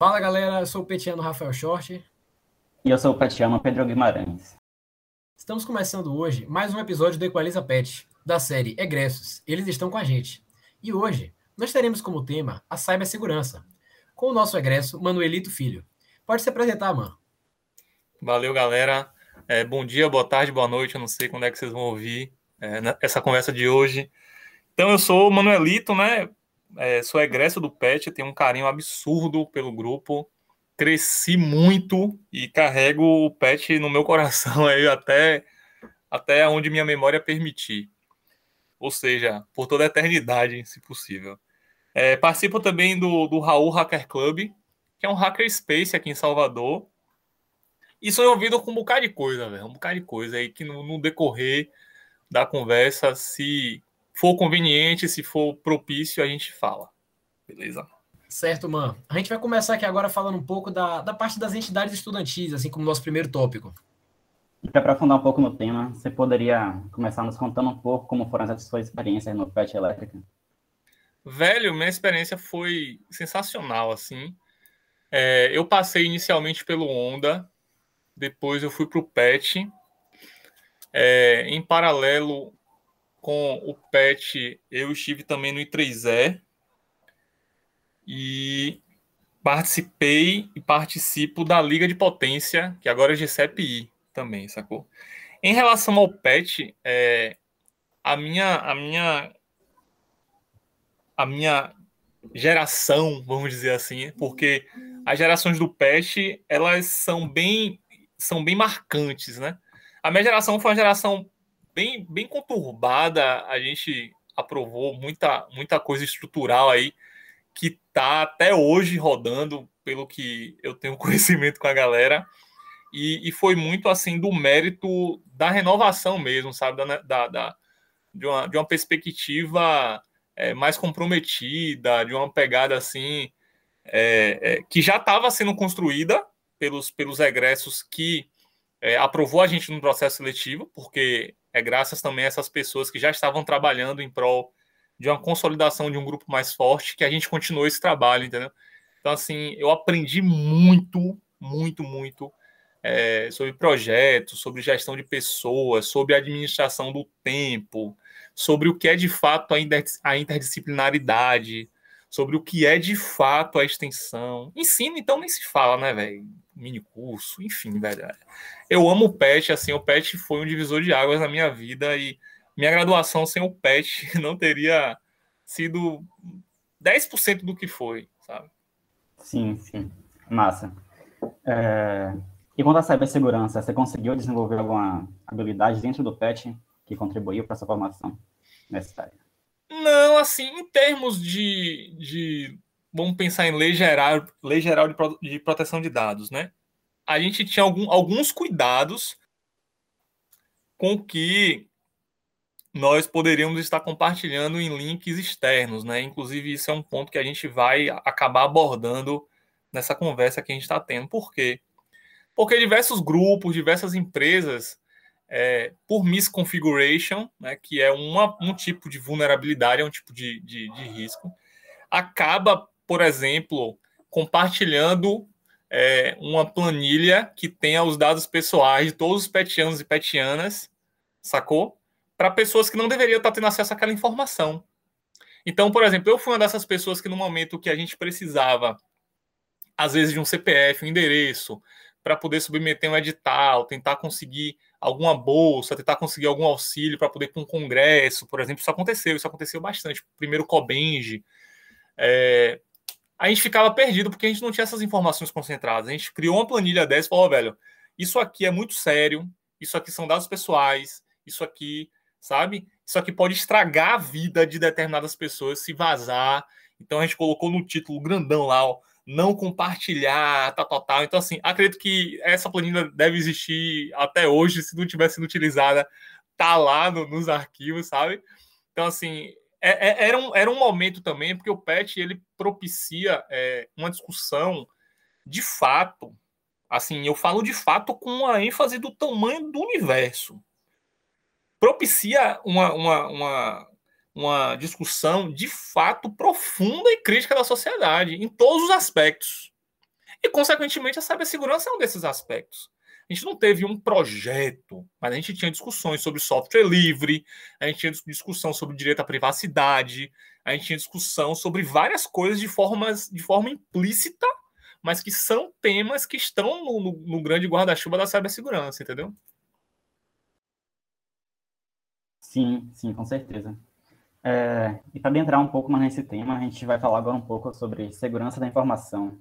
Fala galera, eu sou o petiano Rafael Short. E eu sou o petiano Pedro Guimarães. Estamos começando hoje mais um episódio do Equaliza Pet, da série Egressos. Eles estão com a gente. E hoje nós teremos como tema a cibersegurança, com o nosso egresso Manuelito Filho. Pode se apresentar, mano. Valeu, galera. É, bom dia, boa tarde, boa noite. Eu não sei quando é que vocês vão ouvir é, essa conversa de hoje. Então, eu sou o Manuelito, né? É, sou egresso do PET, tenho um carinho absurdo pelo grupo. Cresci muito e carrego o PET no meu coração aí até, até onde minha memória permitir. Ou seja, por toda a eternidade, se possível. É, participo também do, do Raul Hacker Club, que é um hacker space aqui em Salvador. E sou envolvido com um bocado de coisa, velho. Um bocado de coisa aí que no, no decorrer da conversa, se for conveniente, se for propício, a gente fala. Beleza? Certo, mano. A gente vai começar aqui agora falando um pouco da, da parte das entidades estudantis, assim como nosso primeiro tópico. E para aprofundar um pouco no tema, você poderia começar nos contando um pouco como foram as suas experiências no PET Elétrica? Velho, minha experiência foi sensacional, assim. É, eu passei inicialmente pelo Onda, depois eu fui para o PET. É, em paralelo, com o Pet, eu estive também no I3E e participei e participo da Liga de Potência, que agora é GCPI também, sacou? Em relação ao PET, é, a minha a minha a minha geração, vamos dizer assim, porque as gerações do PET, elas são bem são bem marcantes, né? A minha geração foi uma geração bem, bem conturbada. A gente aprovou muita, muita coisa estrutural aí que tá até hoje rodando, pelo que eu tenho conhecimento com a galera. E, e foi muito assim do mérito da renovação mesmo, sabe? Da, da, da de, uma, de uma perspectiva é, mais comprometida, de uma pegada assim é, é, que já estava sendo construída pelos, pelos egressos que é, aprovou a gente no processo seletivo, porque é graças também a essas pessoas que já estavam trabalhando em prol de uma consolidação de um grupo mais forte que a gente continuou esse trabalho, entendeu? Então, assim, eu aprendi muito, muito, muito é, sobre projetos, sobre gestão de pessoas, sobre administração do tempo, sobre o que é de fato a interdisciplinaridade, sobre o que é de fato a extensão. Ensino, então, nem se fala, né, velho? Mini curso, enfim, velho. Eu amo o PET, assim, o PET foi um divisor de águas na minha vida e minha graduação sem o PET não teria sido 10% do que foi, sabe? Sim, sim. Massa. É... E quanto à cibersegurança, você conseguiu desenvolver alguma habilidade dentro do PET que contribuiu para essa formação nessa área? Não, assim, em termos de, de vamos pensar em lei geral, lei geral de, de proteção de dados, né? A gente tinha algum, alguns cuidados com que nós poderíamos estar compartilhando em links externos, né? Inclusive, isso é um ponto que a gente vai acabar abordando nessa conversa que a gente está tendo. Por quê? Porque diversos grupos, diversas empresas é, por misconfiguration, né, que é uma, um tipo de vulnerabilidade, é um tipo de, de, de risco, acaba, por exemplo, compartilhando é, uma planilha que tenha os dados pessoais de todos os petianos e petianas, sacou? Para pessoas que não deveriam estar tendo acesso àquela informação. Então, por exemplo, eu fui uma dessas pessoas que no momento que a gente precisava, às vezes, de um CPF, um endereço, para poder submeter um edital, tentar conseguir alguma bolsa, tentar conseguir algum auxílio para poder ir para um congresso, por exemplo. Isso aconteceu, isso aconteceu bastante. Primeiro Cobenge. É, a gente ficava perdido porque a gente não tinha essas informações concentradas. A gente criou uma planilha dessa e falou, velho, isso aqui é muito sério, isso aqui são dados pessoais, isso aqui, sabe? Isso aqui pode estragar a vida de determinadas pessoas se vazar. Então a gente colocou no título grandão lá, ó, não compartilhar, tal, tal, tal. Então, assim, acredito que essa planilha deve existir até hoje, se não tivesse sido utilizada, tá lá no, nos arquivos, sabe? Então, assim, é, é, era, um, era um momento também, porque o PET, ele propicia é, uma discussão de fato, assim, eu falo de fato com a ênfase do tamanho do universo. Propicia uma, uma, uma, uma discussão de fato profunda e crítica da sociedade, em todos os aspectos. E, consequentemente, a cibersegurança é um desses aspectos. A gente não teve um projeto, mas a gente tinha discussões sobre software livre, a gente tinha discussão sobre direito à privacidade, a gente tinha discussão sobre várias coisas de, formas, de forma implícita, mas que são temas que estão no, no, no grande guarda-chuva da cibersegurança, entendeu? Sim, sim, com certeza. É, e para entrar um pouco mais nesse tema, a gente vai falar agora um pouco sobre segurança da informação.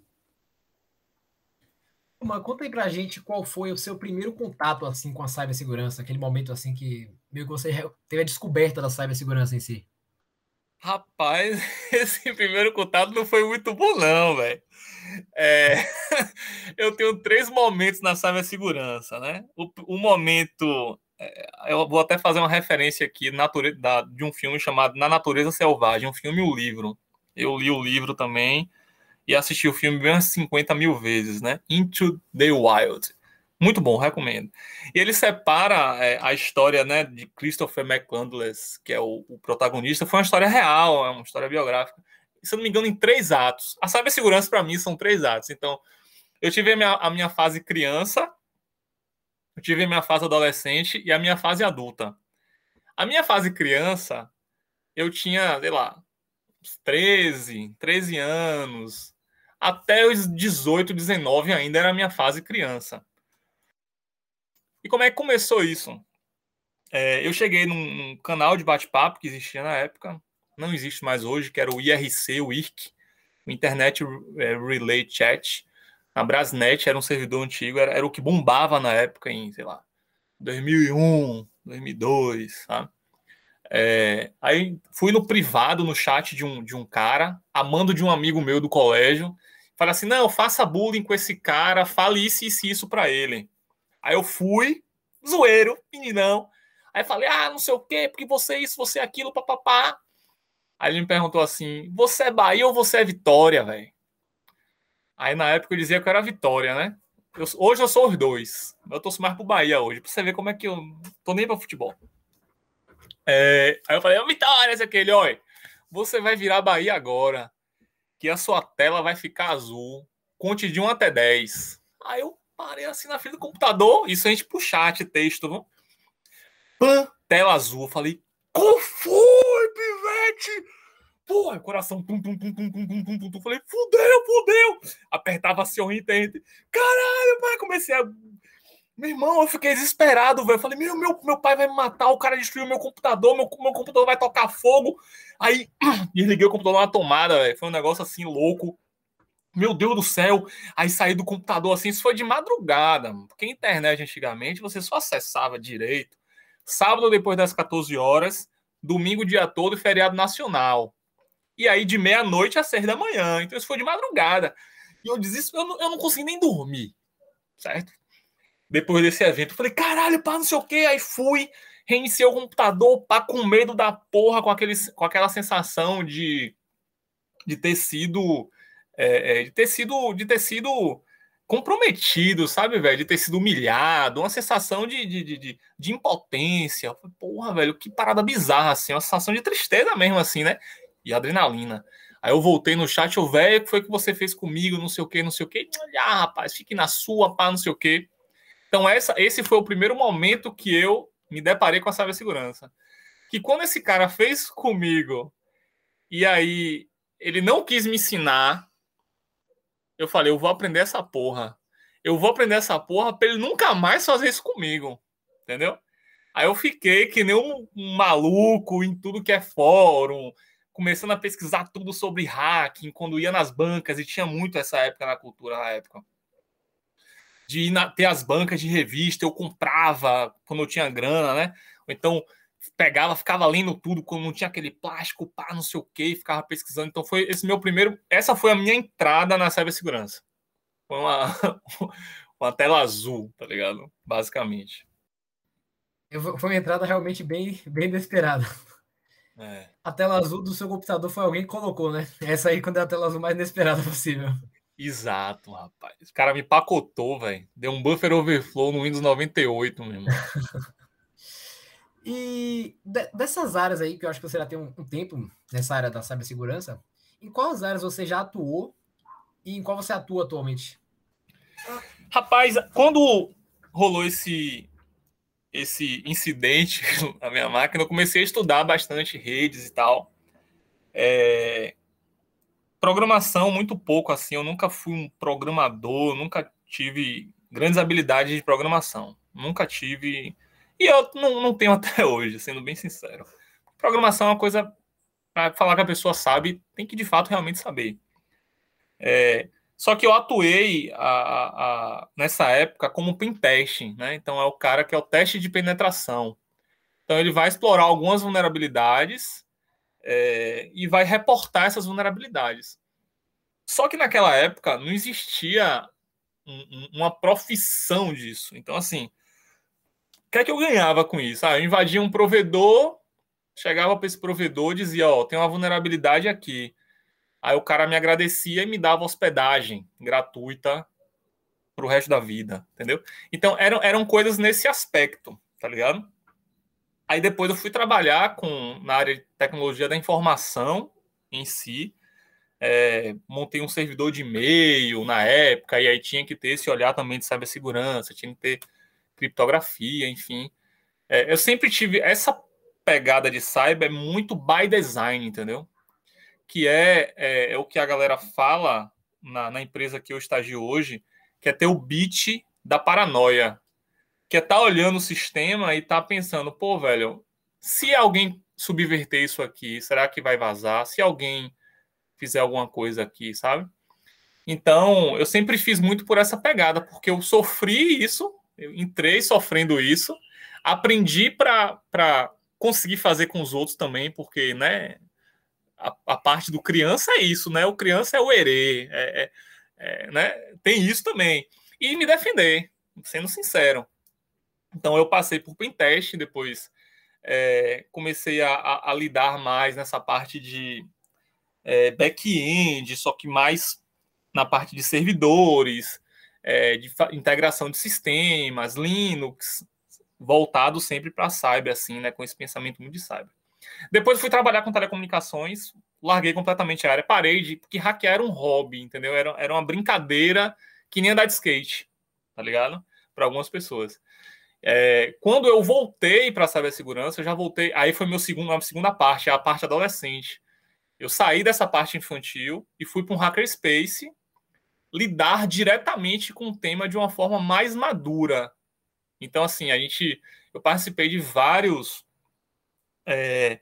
Uma, conta aí pra gente qual foi o seu primeiro contato assim com a cibersegurança, aquele momento assim que meio que você teve a descoberta da cibersegurança em si. Rapaz, esse primeiro contato não foi muito bom não, velho. É, eu tenho três momentos na cibersegurança, né? O, o momento, é, eu vou até fazer uma referência aqui de um filme chamado Na Natureza Selvagem, um filme e um livro. Eu li o livro também e assisti o filme umas 50 mil vezes, né? Into the Wild. Muito bom, recomendo. E ele separa é, a história né, de Christopher McCandless, que é o, o, protagonista, foi uma história real, é uma história biográfica. Se eu não me engano, em três atos. A cibersegurança, para mim, são três atos. Então, eu tive a minha, a minha fase criança, eu tive a minha fase adolescente e a minha fase adulta. A minha fase criança, eu tinha, sei lá, 13, 13 anos, até os 18, 19 ainda era a minha fase criança. E como é que começou isso? É, eu cheguei num, num canal de bate-papo que existia na época, não existe mais hoje, que era o IRC, o IRC, Internet é, Relay Chat. A Brasnet era um servidor antigo, era, era o que bombava na época, em, sei lá, 2001, 2002, sabe? É, aí fui no privado, no chat de um, de um cara, amando de um amigo meu do colégio, Fala assim: não, faça bullying com esse cara, fale isso e isso, isso pra ele. Aí eu fui, zoeiro, meninão. Aí falei: ah, não sei o quê, porque você é isso, você é aquilo, papapá. Aí ele me perguntou assim: você é Bahia ou você é Vitória, velho? Aí na época eu dizia que eu era Vitória, né? Eu, hoje eu sou os dois. Eu torço mais pro Bahia hoje, pra você ver como é que eu tô nem pra futebol. É, aí eu falei: Vitória, esse aquele, olha, você vai virar Bahia agora que a sua tela vai ficar azul. Conte de 1 até 10. Aí eu parei assim na frente do computador, isso a gente pro chat, texto, viu? Pã, tela azul. Eu falei, qual foi, pivete? Porra, coração, pum, pum, pum, pum, pum, pum, pum, pum, pum. Falei, fudeu, fudeu. Apertava assim o enter. Caralho, pai, comecei a meu irmão, eu fiquei desesperado, velho. Falei, meu, meu, meu pai vai me matar, o cara destruiu meu computador, meu, meu computador vai tocar fogo. Aí, desliguei o computador na tomada, velho. Foi um negócio assim louco. Meu Deus do céu. Aí saí do computador assim, isso foi de madrugada, porque a internet antigamente você só acessava direito sábado depois das 14 horas, domingo dia todo e feriado nacional. E aí de meia-noite às seis da manhã. Então isso foi de madrugada. E eu desisto, eu eu não consegui nem dormir, certo? Depois desse evento. Falei, caralho, pá, não sei o quê. Aí fui, reiniciei o computador, pá, com medo da porra, com, aquele, com aquela sensação de, de ter sido. É, é, de ter sido. De ter sido comprometido, sabe, velho? De ter sido humilhado, uma sensação de, de, de, de impotência. Porra, velho, que parada bizarra, assim, uma sensação de tristeza mesmo, assim, né? E adrenalina. Aí eu voltei no chat, o velho, que foi que você fez comigo, não sei o que, não sei o que. Ah, rapaz, fique na sua, pá, não sei o que. Então, essa, esse foi o primeiro momento que eu me deparei com a cibersegurança. Que quando esse cara fez comigo, e aí ele não quis me ensinar, eu falei, eu vou aprender essa porra. Eu vou aprender essa porra para ele nunca mais fazer isso comigo. Entendeu? Aí eu fiquei que nem um, um maluco em tudo que é fórum, começando a pesquisar tudo sobre hacking, quando ia nas bancas, e tinha muito essa época na cultura na época de ir na, ter as bancas de revista, eu comprava quando eu tinha grana, né? Ou então pegava, ficava lendo tudo quando não tinha aquele plástico, pá, não sei o que, ficava pesquisando. Então foi esse meu primeiro, essa foi a minha entrada na cibersegurança. Foi uma, uma tela azul, tá ligado? Basicamente. Foi uma entrada realmente bem, bem inesperada. É. A tela azul do seu computador foi alguém que colocou, né? Essa aí quando é a tela azul mais inesperada possível. Exato, rapaz. O cara me pacotou, velho. Deu um buffer overflow no Windows 98, meu irmão. e de, dessas áreas aí, que eu acho que você já tem um, um, tempo nessa área da cibersegurança, em quais áreas você já atuou e em qual você atua atualmente? Rapaz, quando rolou esse esse incidente na minha máquina, eu comecei a estudar bastante redes e tal. É... Programação, muito pouco, assim. Eu nunca fui um programador, nunca tive grandes habilidades de programação. Nunca tive. E eu não, não tenho até hoje, sendo bem sincero. Programação é uma coisa, para falar que a pessoa sabe, tem que de fato realmente saber. É... Só que eu atuei a, a, nessa época como pentesting, né? Então é o cara que é o teste de penetração. Então ele vai explorar algumas vulnerabilidades é, e vai reportar essas vulnerabilidades. Só que naquela época não existia um, uma profissão disso. Então, assim, o que é que eu ganhava com isso? Ah, eu invadia um provedor, chegava para esse provedor dizia: Ó, tem uma vulnerabilidade aqui. Aí o cara me agradecia e me dava hospedagem gratuita para o resto da vida, entendeu? Então eram, eram coisas nesse aspecto, tá ligado? Aí depois eu fui trabalhar com na área de tecnologia da informação em si. É, montei um servidor de e-mail na época, e aí tinha que ter esse olhar também de cibersegurança, tinha que ter criptografia, enfim. É, eu sempre tive essa pegada de cyber muito by design, entendeu? que é, é, é, o que a galera fala na, na, empresa que eu estagio hoje, que é ter o beat da paranoia. Que é estar tá olhando o sistema e tá pensando, pô, velho, se alguém subverter isso aqui, será que vai vazar? Se alguém fizer alguma coisa aqui, sabe? Então, eu sempre fiz muito por essa pegada, porque eu sofri isso, eu entrei sofrendo isso, aprendi para conseguir fazer com os outros também, porque, né, a, a, parte do criança é isso, né? O criança é o herê, é, é, é, né? Tem isso também. E me defender, sendo sincero. Então eu passei por pentest, depois é, comecei a, a, a, lidar mais nessa parte de é, back-end, só que mais na parte de servidores, é, de integração de sistemas, Linux, voltado sempre para cyber, assim, né? Com esse pensamento muito de cyber. Depois fui trabalhar com telecomunicações, larguei completamente a área, parei de. Porque hackear era um hobby, entendeu? Era, era uma brincadeira que nem andar de skate, tá ligado? Para algumas pessoas. É, quando eu voltei para a cibersegurança, eu já voltei. Aí foi meu segundo, a segunda parte, a parte adolescente. Eu saí dessa parte infantil e fui para um hackerspace lidar diretamente com o tema de uma forma mais madura. Então, assim, a gente, eu participei de vários é,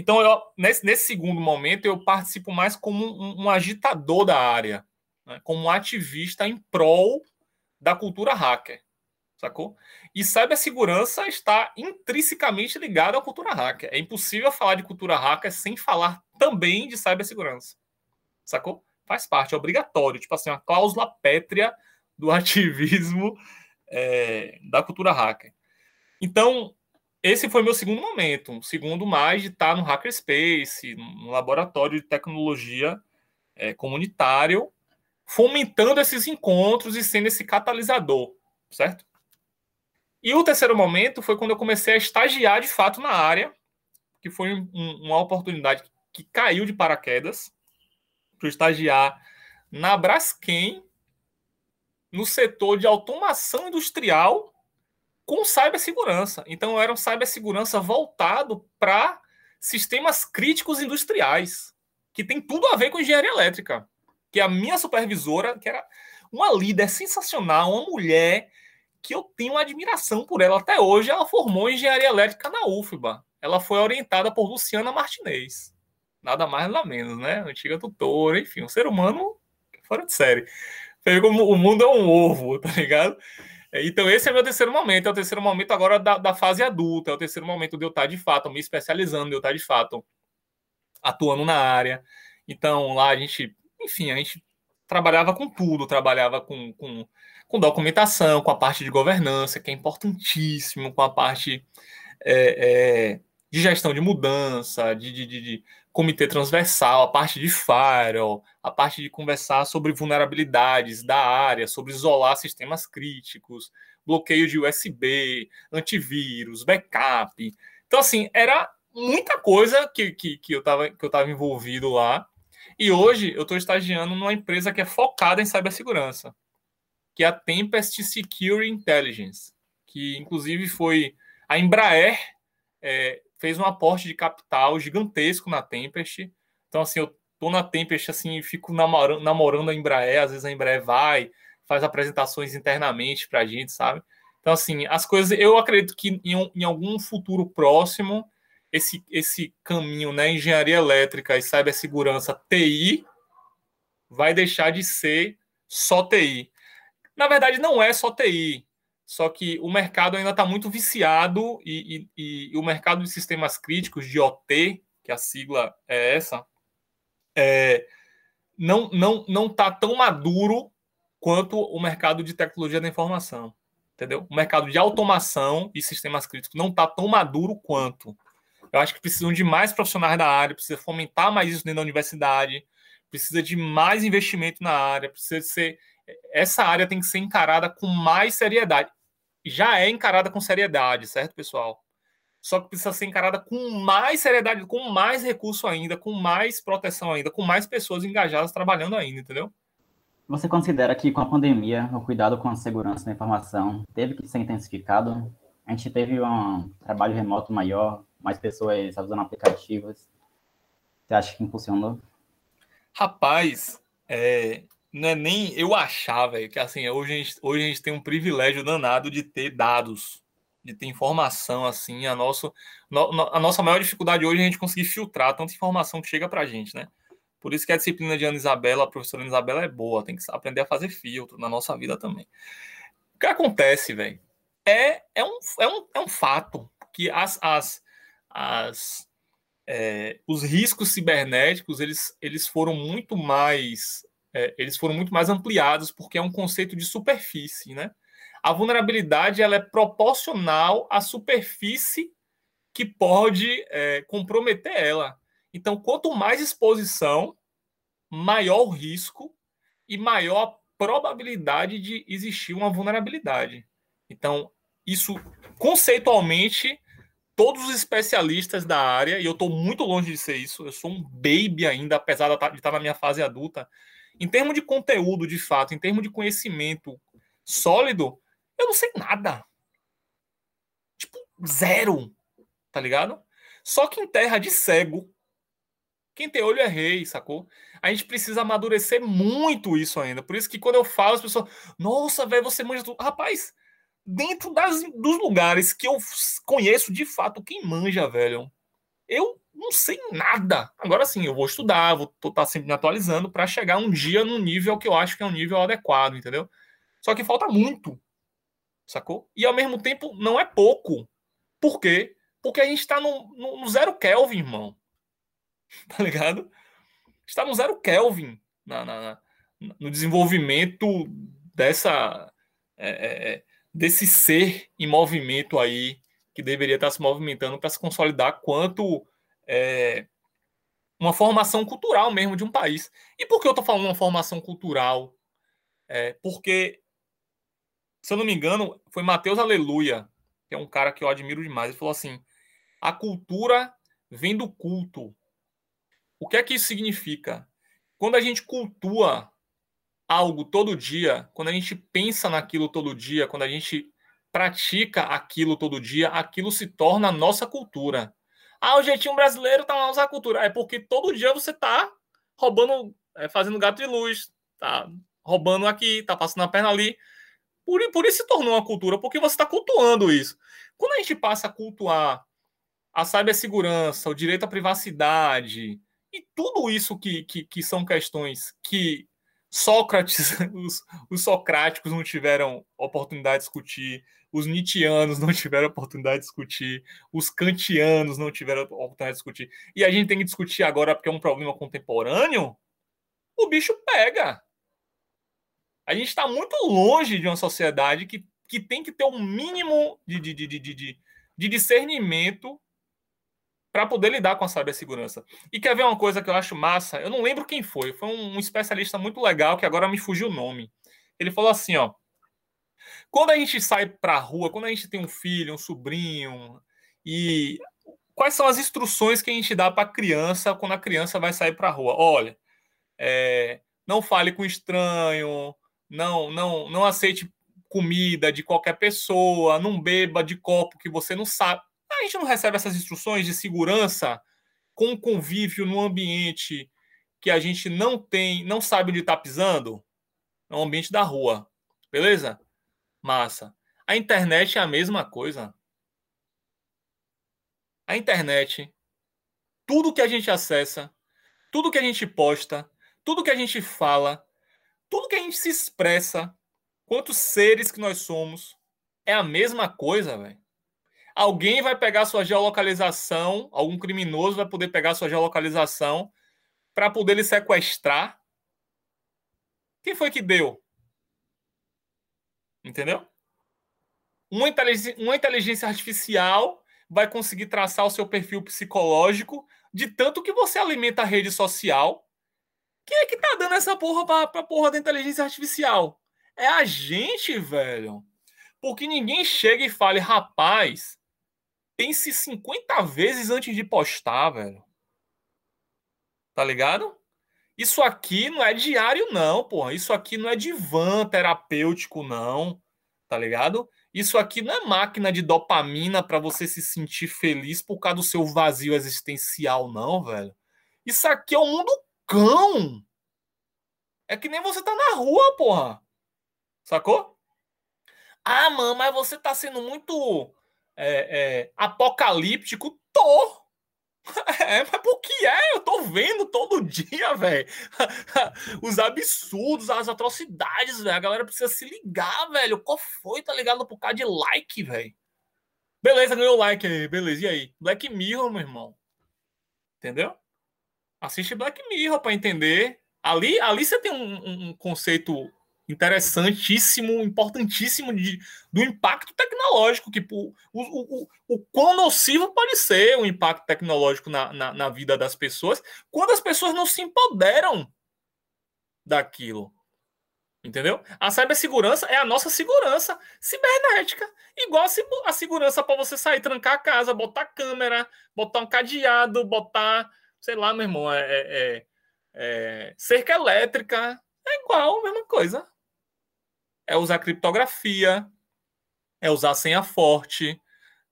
então, eu, nesse, nesse, segundo momento, eu participo mais como um, um agitador da área, né? como um ativista em prol da cultura hacker, sacou? E cibersegurança está intrinsecamente ligada à cultura hacker. É impossível falar de cultura hacker sem falar também de cibersegurança, sacou? Faz parte, é obrigatório, tipo assim, uma cláusula pétrea do ativismo é, da cultura hacker. Então, esse foi meu segundo momento. Um segundo mais de estar no Hackerspace, no laboratório de tecnologia é, comunitário, fomentando esses encontros e sendo esse catalisador, certo? E o terceiro momento foi quando eu comecei a estagiar de fato na área, que foi um, uma oportunidade que caiu de paraquedas para estagiar na Braskem, no setor de automação industrial com cibersegurança. Então, era um cibersegurança voltado para sistemas críticos industriais, que tem tudo a ver com engenharia elétrica. Que a minha supervisora, que era uma líder sensacional, uma mulher que eu tenho admiração por ela até hoje, ela formou engenharia elétrica na UFBA. Ela foi orientada por Luciana Martinez. Nada mais nada menos, né? Antiga tutora, enfim, um ser humano fora de série. O mundo é um ovo, tá ligado? Então, esse é meu terceiro momento. É o terceiro momento agora da, da fase adulta. É o terceiro momento de eu estar de fato me especializando, de eu estar de fato atuando na área. Então, lá a gente, enfim, a gente trabalhava com tudo, trabalhava com, com, com documentação, com a parte de governança, que é importantíssimo, com a parte é, é, de gestão de mudança, de, de, de, comitê transversal, a parte de firewall, a parte de conversar sobre vulnerabilidades da área, sobre isolar sistemas críticos, bloqueio de USB, antivírus, backup. Então, assim, era muita coisa que, que, que eu estava envolvido lá. E hoje eu estou estagiando numa empresa que é focada em cibersegurança, que é a Tempest Security Intelligence, que inclusive foi a Embraer é, fez um aporte de capital gigantesco na Tempest. Então, assim, eu tô na Tempest, assim, fico namorando, namorando a Embraer, às vezes a Embraer vai, faz apresentações internamente para a gente, sabe? Então, assim, as coisas, eu acredito que em, em algum futuro próximo, esse, esse caminho, né, engenharia elétrica e cibersegurança TI, vai deixar de ser só TI. Na verdade, não é só TI, só que o mercado ainda está muito viciado e, e, e, o mercado de sistemas críticos, de OT, que a sigla é essa, é, não não não está tão maduro quanto o mercado de tecnologia da informação, entendeu? O mercado de automação e sistemas críticos não está tão maduro quanto. Eu acho que precisam de mais profissionais da área, precisa fomentar mais isso dentro da universidade, precisa de mais investimento na área, precisa ser essa área tem que ser encarada com mais seriedade. Já é encarada com seriedade, certo, pessoal? Só que precisa ser encarada com mais seriedade, com mais recurso ainda, com mais proteção ainda, com mais pessoas engajadas trabalhando ainda, entendeu? Você considera que com a pandemia o cuidado com a segurança da informação teve que ser intensificado? A gente teve um trabalho remoto maior, mais pessoas usando aplicativos. Você acha que impulsionou? Rapaz, é, não é nem eu achar, velho, que assim, hoje a, gente, hoje a gente tem um privilégio danado de ter dados, de ter informação, assim, a, nosso, no, a nossa maior dificuldade hoje é a gente conseguir filtrar tanta informação que chega pra gente, né? Por isso que a disciplina de Ana Isabela, a professora Ana Isabela é boa, tem que aprender a fazer filtro na nossa vida também. O que acontece, velho, é, é, um, é, um, é um fato que as, as, as, é, os riscos cibernéticos eles, eles foram muito mais é, eles foram muito mais ampliados porque é um conceito de superfície, né? A vulnerabilidade ela é proporcional à superfície que pode é, comprometer ela. Então, quanto mais exposição, maior o risco e maior a probabilidade de existir uma vulnerabilidade. Então, isso conceitualmente todos os especialistas da área, e eu estou muito longe de ser isso, eu sou um baby ainda, apesar de estar tá, na minha fase adulta. Em termos de conteúdo, de fato, em termos de conhecimento sólido, eu não sei nada. Tipo, zero. Tá ligado? Só que em terra de cego, quem tem olho é rei, sacou? A gente precisa amadurecer muito isso ainda. Por isso que quando eu falo, as pessoas, nossa, velho, você manja tudo. Rapaz, dentro das, dos lugares que eu conheço de fato quem manja, velho, eu não sei nada. Agora sim, eu vou estudar, vou estar tá sempre me atualizando para chegar um dia num nível que eu acho que é um nível adequado, entendeu? Só que falta muito, sacou? E ao mesmo tempo não é pouco. Por quê? Porque a gente está no, no, no, zero Kelvin, irmão. Tá ligado? Está no zero Kelvin na, na, no desenvolvimento dessa. É, é, é desse ser em movimento aí que deveria estar se movimentando para se consolidar quanto é, uma formação cultural mesmo de um país. E por que eu estou falando uma formação cultural? É, porque, se eu não me engano, foi Mateus Aleluia, que é um cara que eu admiro demais. Ele falou assim: a cultura vem do culto. O que é que isso significa? Quando a gente cultua algo todo dia, quando a gente pensa naquilo todo dia, quando a gente pratica aquilo todo dia, aquilo se torna a nossa cultura. Ah, o jeitinho brasileiro tá na nossa cultura. É porque todo dia você tá roubando, é, fazendo gato de luz, tá roubando aqui, tá passando a perna ali. Por, por isso se tornou uma cultura, porque você está cultuando isso. Quando a gente passa a cultuar a cibersegurança, o direito à privacidade e tudo isso que, que, que são questões que Sócrates, os, os socráticos não tiveram oportunidade de discutir, os nietzschianos não tiveram oportunidade de discutir, os kantianos não tiveram oportunidade de discutir, e a gente tem que discutir agora porque é um problema contemporâneo, o bicho pega. A gente está muito longe de uma sociedade que, que tem que ter um mínimo de, de, de, de, de, de discernimento para poder lidar com a cibersegurança. E quer ver uma coisa que eu acho massa? Eu não lembro quem foi, foi um especialista muito legal que agora me fugiu o nome. Ele falou assim, ó, quando a gente sai para a rua, quando a gente tem um filho, um sobrinho, e quais são as instruções que a gente dá para a criança quando a criança vai sair para a rua? Olha, é, não fale com estranho, não, não, não aceite comida de qualquer pessoa, não beba de copo que você não sabe. A gente não recebe essas instruções de segurança com convívio no ambiente que a gente não tem, não sabe onde está pisando, é o ambiente da rua. Beleza? Massa. A internet é a mesma coisa. A internet, tudo que a gente acessa, tudo que a gente posta, tudo que a gente fala, tudo que a gente se expressa, quantos seres que nós somos, é a mesma coisa, velho. Alguém vai pegar sua geolocalização, algum criminoso vai poder pegar sua geolocalização para poder lhe sequestrar. Quem foi que deu? Entendeu? Uma inteligência, uma inteligência artificial vai conseguir traçar o seu perfil psicológico de tanto que você alimenta a rede social. Quem é que tá dando essa porra pra, pra porra da inteligência artificial? É a gente, velho. Porque ninguém chega e fale, rapaz, pense 50 vezes antes de postar, velho. Tá ligado? Isso aqui não é diário, não, porra. Isso aqui não é divã terapêutico, não. Tá ligado? Isso aqui não é máquina de dopamina para você se sentir feliz por causa do seu vazio existencial, não, velho. Isso aqui é o um mundo cão. É que nem você tá na rua, porra. Sacou? Ah, mano, mas você tá sendo muito é, é, apocalíptico. Tô. É, mas por que é? Eu tô vendo todo dia, velho. Os absurdos, as atrocidades, velho. A galera precisa se ligar, velho. Qual foi, tá ligado? Por causa de like, velho. Beleza, ganhou like aí. Beleza, e aí? Black Mirror, meu irmão. Entendeu? Assiste Black Mirror pra entender. Ali, ali você tem um, um conceito interessantíssimo, importantíssimo de, do impacto tecnológico, que o, o, o, o quão nocivo pode ser o impacto tecnológico na, na, na vida das pessoas quando as pessoas não se empoderam daquilo. Entendeu? A cibersegurança é a nossa segurança cibernética. Igual a segurança para você sair, trancar a casa, botar câmera, botar um cadeado, botar, sei lá, meu irmão, é, é, é, é cerca elétrica. É igual, mesma coisa é usar criptografia, é usar senha forte,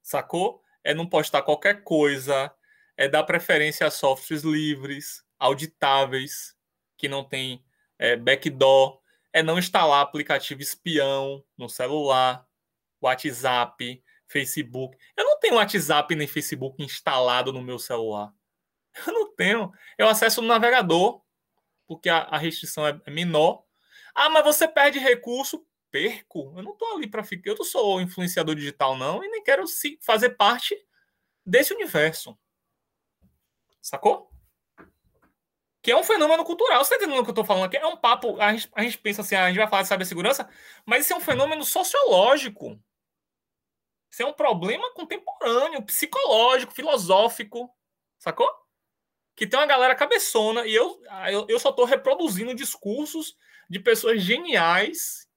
sacou? É não postar qualquer coisa, é dar preferência a softwares livres, auditáveis, que não tem é, backdoor, é não instalar aplicativo espião no celular, WhatsApp, Facebook. Eu não tenho WhatsApp nem Facebook instalado no meu celular. Eu não tenho. Eu acesso no navegador, porque a, a restrição é, é menor. Ah, mas você perde recurso perco, eu não tô ali para ficar. Eu não sou influenciador digital, não, e nem quero fazer parte desse universo. Sacou? Que é um fenômeno cultural. Você tá entendendo o que eu tô falando aqui? É um papo. A gente, a gente pensa assim, ah, a gente vai falar de cibersegurança, mas isso é um fenômeno sociológico. Isso é um problema contemporâneo, psicológico, filosófico. Sacou? Que tem uma galera cabeçona e eu, eu, eu só tô reproduzindo discursos de pessoas geniais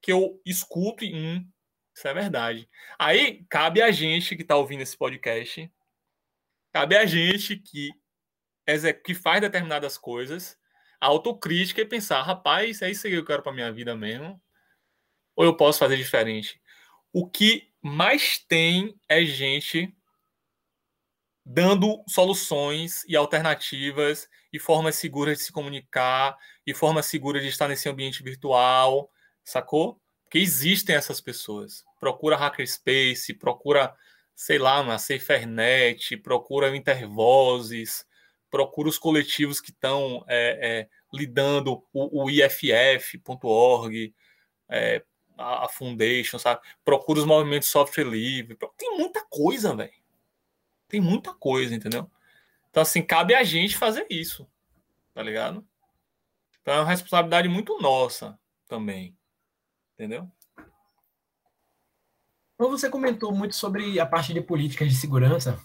que eu escuto e hum, isso é verdade. Aí cabe a gente que está ouvindo esse podcast, cabe a gente que, que faz determinadas coisas, a autocrítica e pensar, rapaz, é isso que eu quero para minha vida mesmo? Ou eu posso fazer diferente? O que mais tem é gente dando soluções e alternativas e formas seguras de se comunicar e formas seguras de estar nesse ambiente virtual sacou? Porque existem essas pessoas. Procura Hackerspace, procura, sei lá, uma SaferNet, procura Intervozes, procura os coletivos que estão é, é, lidando, o, o IFF.org, é, a, a Foundation, sabe? Procura os movimentos software livre. Tem muita coisa, velho. Tem muita coisa, entendeu? Então, assim, cabe a gente fazer isso, tá ligado? Então, é uma responsabilidade muito nossa também. Entendeu? Então você comentou muito sobre a parte de políticas de segurança.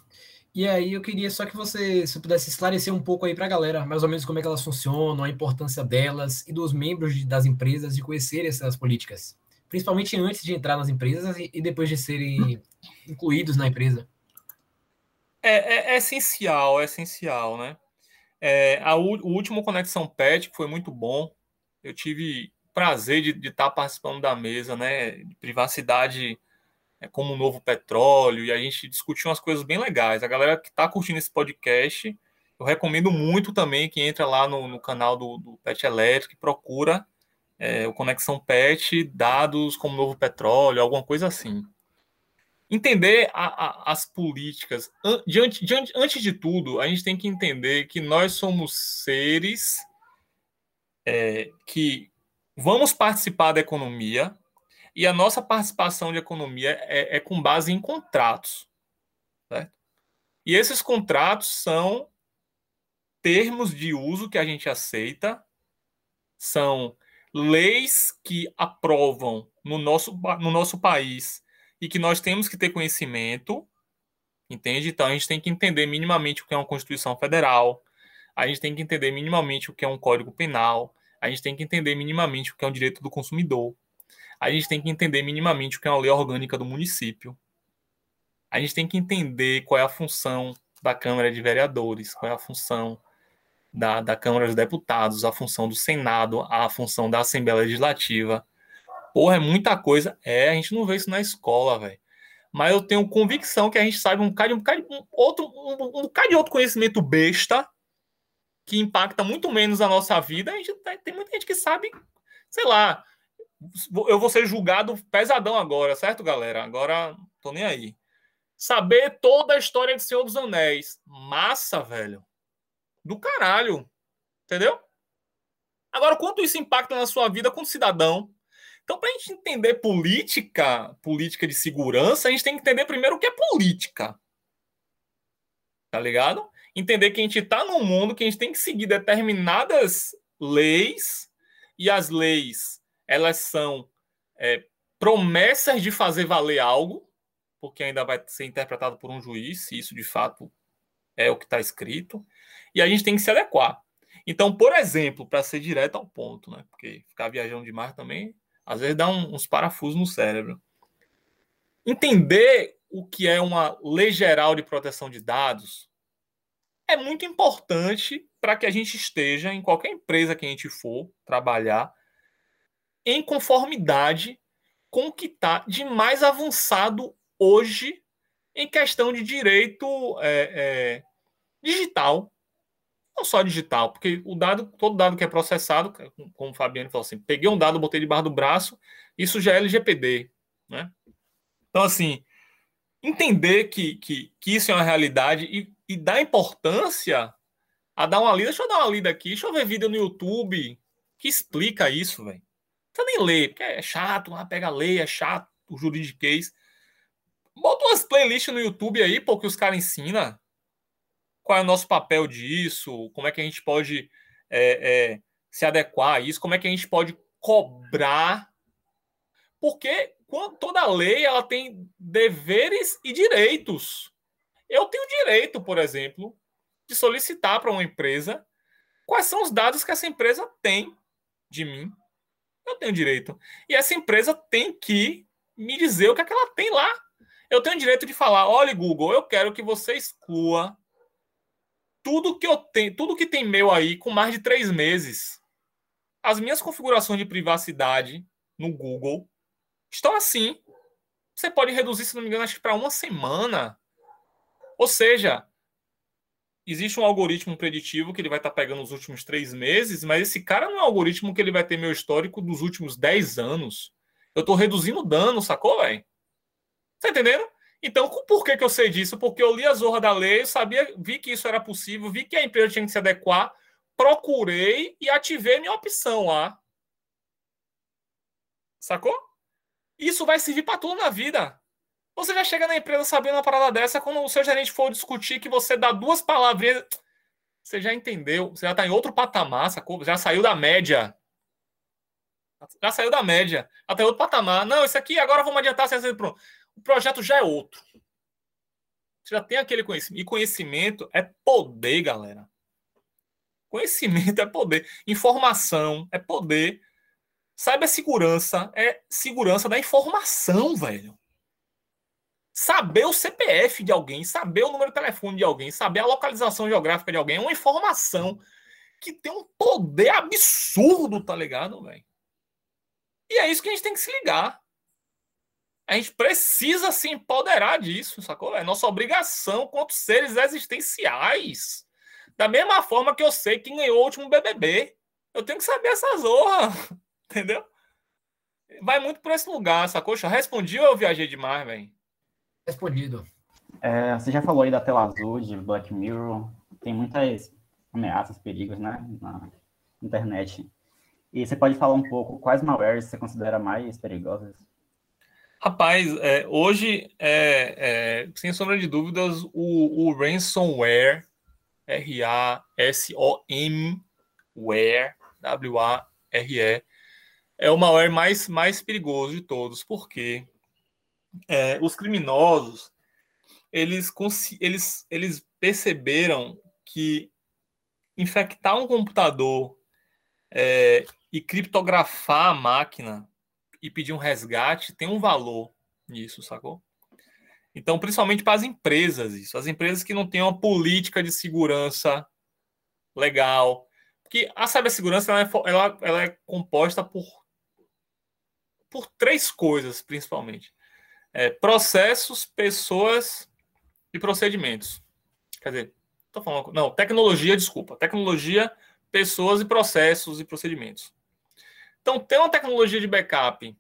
E aí eu queria só que você se pudesse esclarecer um pouco aí para a galera, mais ou menos como é que elas funcionam, a importância delas e dos membros de, das empresas de conhecer essas políticas, principalmente antes de entrar nas empresas e, e depois de serem incluídos na empresa. É, é, é essencial, é essencial, né? É, a, o último Conexão Pet, foi muito bom, eu tive prazer de, estar tá participando da mesa, né? De privacidade é, como um novo petróleo, e a gente discutiu umas coisas bem legais. A galera que está curtindo esse podcast, eu recomendo muito também que entra lá no, no canal do, do Pet Elétrico e procura é, o Conexão Pet, dados como novo petróleo, alguma coisa assim. Entender a, a, as políticas. Diante, diante, antes de tudo, a gente tem que entender que nós somos seres é, que vamos participar da economia e a nossa participação de economia é, é com base em contratos. Certo? E esses contratos são termos de uso que a gente aceita, são leis que aprovam no nosso, no nosso país e que nós temos que ter conhecimento, entende? Então a gente tem que entender minimamente o que é uma Constituição Federal, a gente tem que entender minimamente o que é um Código Penal, a gente tem que entender minimamente o que é um direito do consumidor, a gente tem que entender minimamente o que é uma lei orgânica do município, a gente tem que entender qual é a função da Câmara de Vereadores, qual é a função da, da Câmara dos Deputados, a função do Senado, a função da Assembleia Legislativa. Porra, é muita coisa. É, a gente não vê isso na escola, velho. Mas eu tenho convicção que a gente sabe um bocado, um bocado, um outro, um, um bocado de outro conhecimento besta que impacta muito menos a nossa vida. A gente, tem muita gente que sabe, sei lá, eu vou ser julgado pesadão agora, certo, galera? Agora tô nem aí. Saber toda a história de Senhor dos Anéis. Massa, velho do caralho. Entendeu? Agora, quanto isso impacta na sua vida como cidadão? Então, para a gente entender política, política de segurança, a gente tem que entender primeiro o que é política. Tá ligado? Entender que a gente está num mundo que a gente tem que seguir determinadas leis, e as leis, elas são é, promessas de fazer valer algo, porque ainda vai ser interpretado por um juiz, se isso de fato é o que está escrito e a gente tem que se adequar. Então, por exemplo, para ser direto ao ponto, né? Porque ficar viajando demais também, às vezes dá um, uns parafusos no cérebro. Entender o que é uma lei geral de proteção de dados é muito importante para que a gente esteja em qualquer empresa que a gente for trabalhar em conformidade com o que está de mais avançado hoje em questão de direito é, é, digital não só digital, porque o dado, todo dado que é processado, como o Fabiano falou assim, peguei um dado, botei debaixo do braço, isso já é LGPD, né? Então, assim, entender que, que, que isso é uma realidade e, e dar importância a dar uma lida, deixa eu dar uma lida aqui, deixa eu ver vídeo no YouTube que explica isso, velho. Não nem ler, porque é chato, lá pega lei, é chato, o juridiquês. Bota umas playlists no YouTube aí, pô, que os caras ensinam qual é o nosso papel disso, como é que a gente pode é, é, se adequar a isso, como é que a gente pode cobrar. Porque toda lei ela tem deveres e direitos. Eu tenho direito, por exemplo, de solicitar para uma empresa quais são os dados que essa empresa tem de mim. Eu tenho direito. E essa empresa tem que me dizer o que, é que ela tem lá. Eu tenho direito de falar: olha, Google, eu quero que você exclua tudo que eu tenho, tudo que tem meu aí com mais de três meses. As minhas configurações de privacidade no Google estão assim. Você pode reduzir, se não me engano, acho que para uma semana. Ou seja, existe um algoritmo preditivo que ele vai estar tá pegando os últimos três meses, mas esse cara não é um algoritmo que ele vai ter meu histórico dos últimos dez anos. Eu estou reduzindo dano, sacou, velho? Tá entendendo? Então, por que, que eu sei disso? Porque eu li a zorra da lei, sabia, vi que isso era possível, vi que a empresa tinha que se adequar, procurei e ativei minha opção lá. Sacou? Isso vai servir para tudo na vida. Você já chega na empresa sabendo uma parada dessa, quando o seu gerente for discutir que você dá duas palavrinhas, você já entendeu, você já está em outro patamar, sacou? Já saiu da média. Já saiu da média. Até tá outro patamar. Não, isso aqui agora vamos adiantar. Pronto o projeto já é outro. Você já tem aquele conhecimento. E conhecimento é poder, galera. Conhecimento é poder. Informação é poder. Cibersegurança é segurança da informação, velho. Saber o CPF de alguém, saber o número de telefone de alguém, saber a localização geográfica de alguém é uma informação que tem um poder absurdo, tá ligado, velho? E é isso que a gente tem que se ligar. A gente precisa se empoderar disso, sacou? É nossa obrigação quanto seres existenciais. Da mesma forma que eu sei quem ganhou o último BBB. Eu tenho que saber essa zorra. Entendeu? Vai muito por esse lugar, sacou? Respondi ou eu viajei demais, velho? Respondido. É, você já falou aí da tela azul de Black Mirror. Tem muitas ameaças, perigos, né? Na internet. E você pode falar um pouco quais malwares você considera mais perigosas? Rapaz, é, hoje, é, é, sem sombra de dúvidas, o, o ransomware, R-A-S-O-M, ware, W-A-R-E, é o malware mais, mais perigoso de todos, porque é, os criminosos, eles, eles, eles perceberam que infectar um computador é, e criptografar a máquina e pedir um resgate tem um valor nisso, sacou? Então, principalmente para as empresas, isso. As empresas que não têm uma política de segurança legal. Porque a cibersegurança ela é, ela, ela é composta por, por três coisas, principalmente: é, processos, pessoas e procedimentos. Quer dizer, tô falando. Não, tecnologia, desculpa. Tecnologia, pessoas e processos e procedimentos. Então, tem uma tecnologia de backup,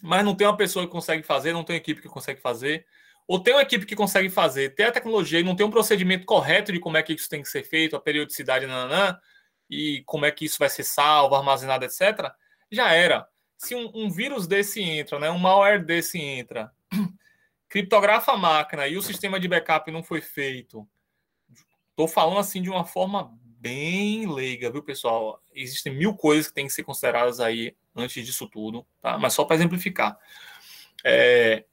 mas não tem uma pessoa que consegue fazer, não tem uma equipe que consegue fazer, ou tem uma equipe que consegue fazer, tem a tecnologia e não tem um procedimento correto de como é que isso tem que ser feito, a periodicidade, nananã, e como é que isso vai ser salvo, armazenado, etc., já era. Se um, um vírus desse entra, né, um malware desse entra, criptografa a máquina e o sistema de backup não foi feito, estou falando assim de uma forma bem leiga, viu, pessoal? Existem mil coisas que têm que ser consideradas aí antes disso tudo, tá? Mas só para exemplificar. É...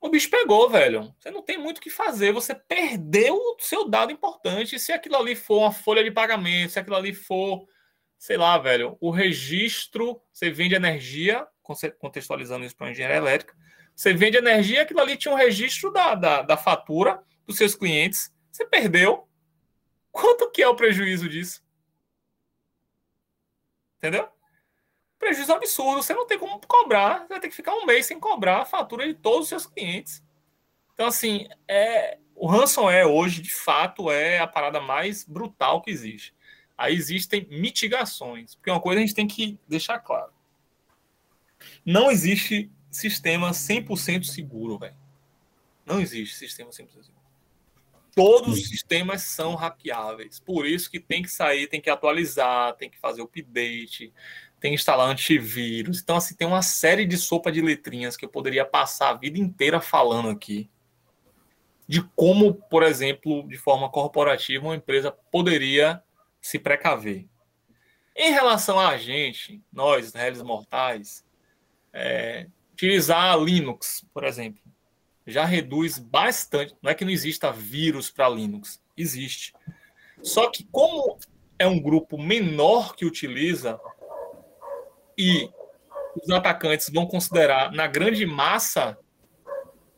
O bicho pegou, velho. Você não tem muito o que fazer. Você perdeu o seu dado importante. Se aquilo ali for uma folha de pagamento, se aquilo ali for, sei lá, velho, o registro, você vende energia, contextualizando isso para engenharia elétrica. Você vende energia, aquilo ali tinha um registro da, da, da fatura dos seus clientes. Você perdeu, Quanto que é o prejuízo disso? Entendeu? Prejuízo absurdo. Você não tem como cobrar. Você vai ter que ficar um mês sem cobrar a fatura de todos os seus clientes. Então, assim, é, o ransomware hoje, de fato, é a parada mais brutal que existe. Aí existem mitigações. Porque uma coisa a gente tem que deixar claro. Não existe sistema 100% seguro, velho. Não existe sistema 100% seguro. Todos os sistemas são hackeáveis. Por isso que tem que sair, tem que atualizar, tem que fazer update, tem que instalar antivírus. Então, assim, tem uma série de sopa de letrinhas que eu poderia passar a vida inteira falando aqui. De como, por exemplo, de forma corporativa, uma empresa poderia se precaver. Em relação a gente, nós, réis mortais, é, utilizar Linux, por exemplo já reduz bastante. Não é que não exista vírus para Linux, existe. Só que como é um grupo menor que utiliza e os atacantes vão considerar na grande massa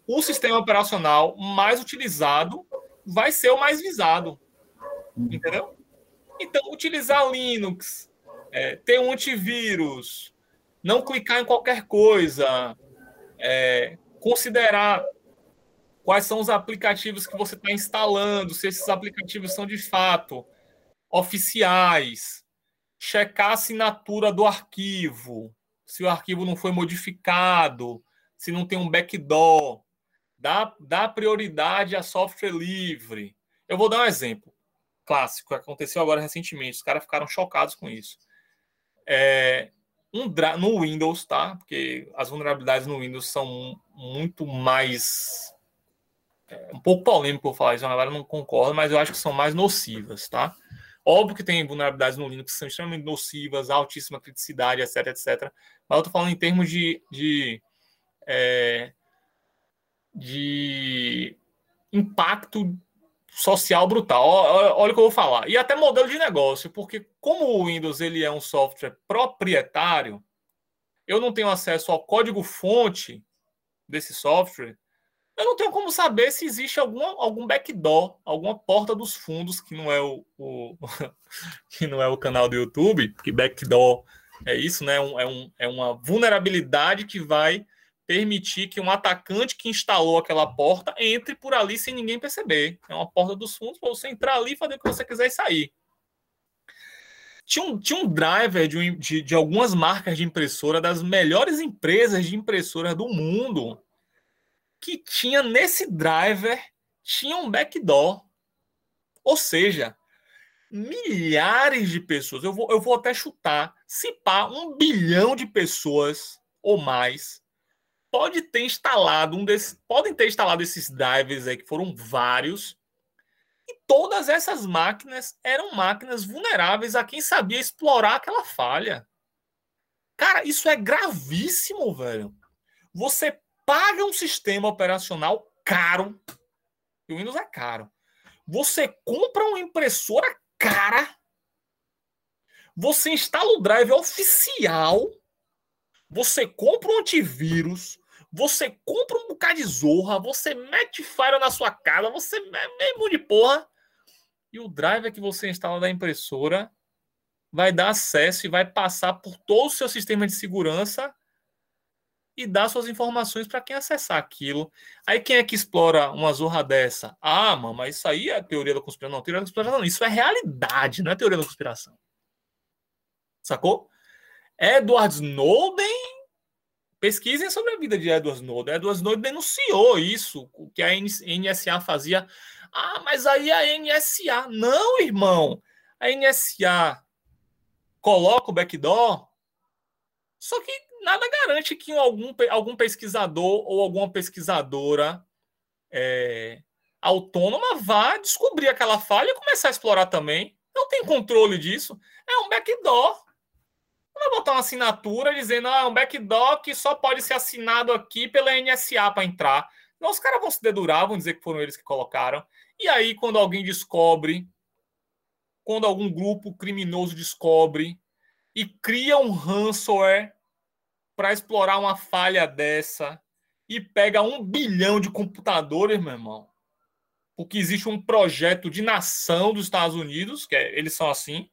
o sistema operacional mais utilizado vai ser o mais visado, entendeu? Então utilizar Linux, é, ter um antivírus, não clicar em qualquer coisa, é, considerar quais são os aplicativos que você está instalando, se esses aplicativos são de fato oficiais, checar a assinatura do arquivo, se o arquivo não foi modificado, se não tem um backdoor, dá, dá prioridade a software livre. Eu vou dar um exemplo clássico aconteceu agora recentemente, os caras ficaram chocados com isso. É, um no Windows, tá? Porque as vulnerabilidades no Windows são muito mais é um pouco polêmico eu falar isso, a galera não concorda, mas eu acho que são mais nocivas, tá? Óbvio que tem vulnerabilidades no Linux que são extremamente nocivas, altíssima criticidade, etc, etc. Mas eu tô falando em termos de, de, é, de impacto social brutal. Olha, o que eu vou falar. E até modelo de negócio, porque como o Windows ele é um software proprietário, eu não tenho acesso ao código fonte desse software eu não tenho como saber se existe alguma, algum backdoor, alguma porta dos fundos, que não é o, o que não é o canal do YouTube, que backdoor É isso, né? É, um, é, é uma vulnerabilidade que vai permitir que um atacante que instalou aquela porta entre por ali sem ninguém perceber. É uma porta dos fundos para você entrar ali, fazer o que você quiser e sair. Tinha um, tinha um driver de, de, de algumas marcas de impressora, das melhores empresas de impressora do mundo, que tinha nesse driver, tinha um backdoor. Ou seja, milhares de pessoas, eu vou, eu vou até chutar, se pá, um bilhão de pessoas ou mais pode ter instalado um desses, podem ter instalado esses drivers aí que foram vários. E todas essas máquinas eram máquinas vulneráveis a quem sabia explorar aquela falha. Cara, isso é gravíssimo, velho. Você paga um sistema operacional caro. E o Windows é caro. Você compra uma impressora cara. Você instala o drive oficial. Você compra um antivírus. Você compra um bocado de zorra. Você mete fire na sua casa. Você mesmo de porra. E o driver que você instala da impressora vai dar acesso e vai passar por todo o seu sistema de segurança e dar suas informações para quem acessar aquilo. Aí quem é que explora uma zorra dessa? Ah, mano, mas isso aí é teoria da conspiração. Não, teoria da conspiração não. Isso é realidade, não é teoria da conspiração. Sacou? Edward Snowden. Pesquisem sobre a vida de Edward Snowden. Edward Snowden denunciou isso, o que a NSA fazia. Ah, mas aí a NSA. Não, irmão. A NSA coloca o backdoor. Só que nada garante que algum, algum pesquisador ou alguma pesquisadora é, autônoma vá descobrir aquela falha e começar a explorar também. Não tem controle disso. É um backdoor. Vai botar uma assinatura dizendo ah, é um backdoor que só pode ser assinado aqui pela NSA para entrar. Não, os caras vão se dedurar, vão dizer que foram eles que colocaram. E aí, quando alguém descobre, quando algum grupo criminoso descobre e cria um ransomware para explorar uma falha dessa e pega um bilhão de computadores, meu irmão. Porque existe um projeto de nação dos Estados Unidos, que é, eles são assim,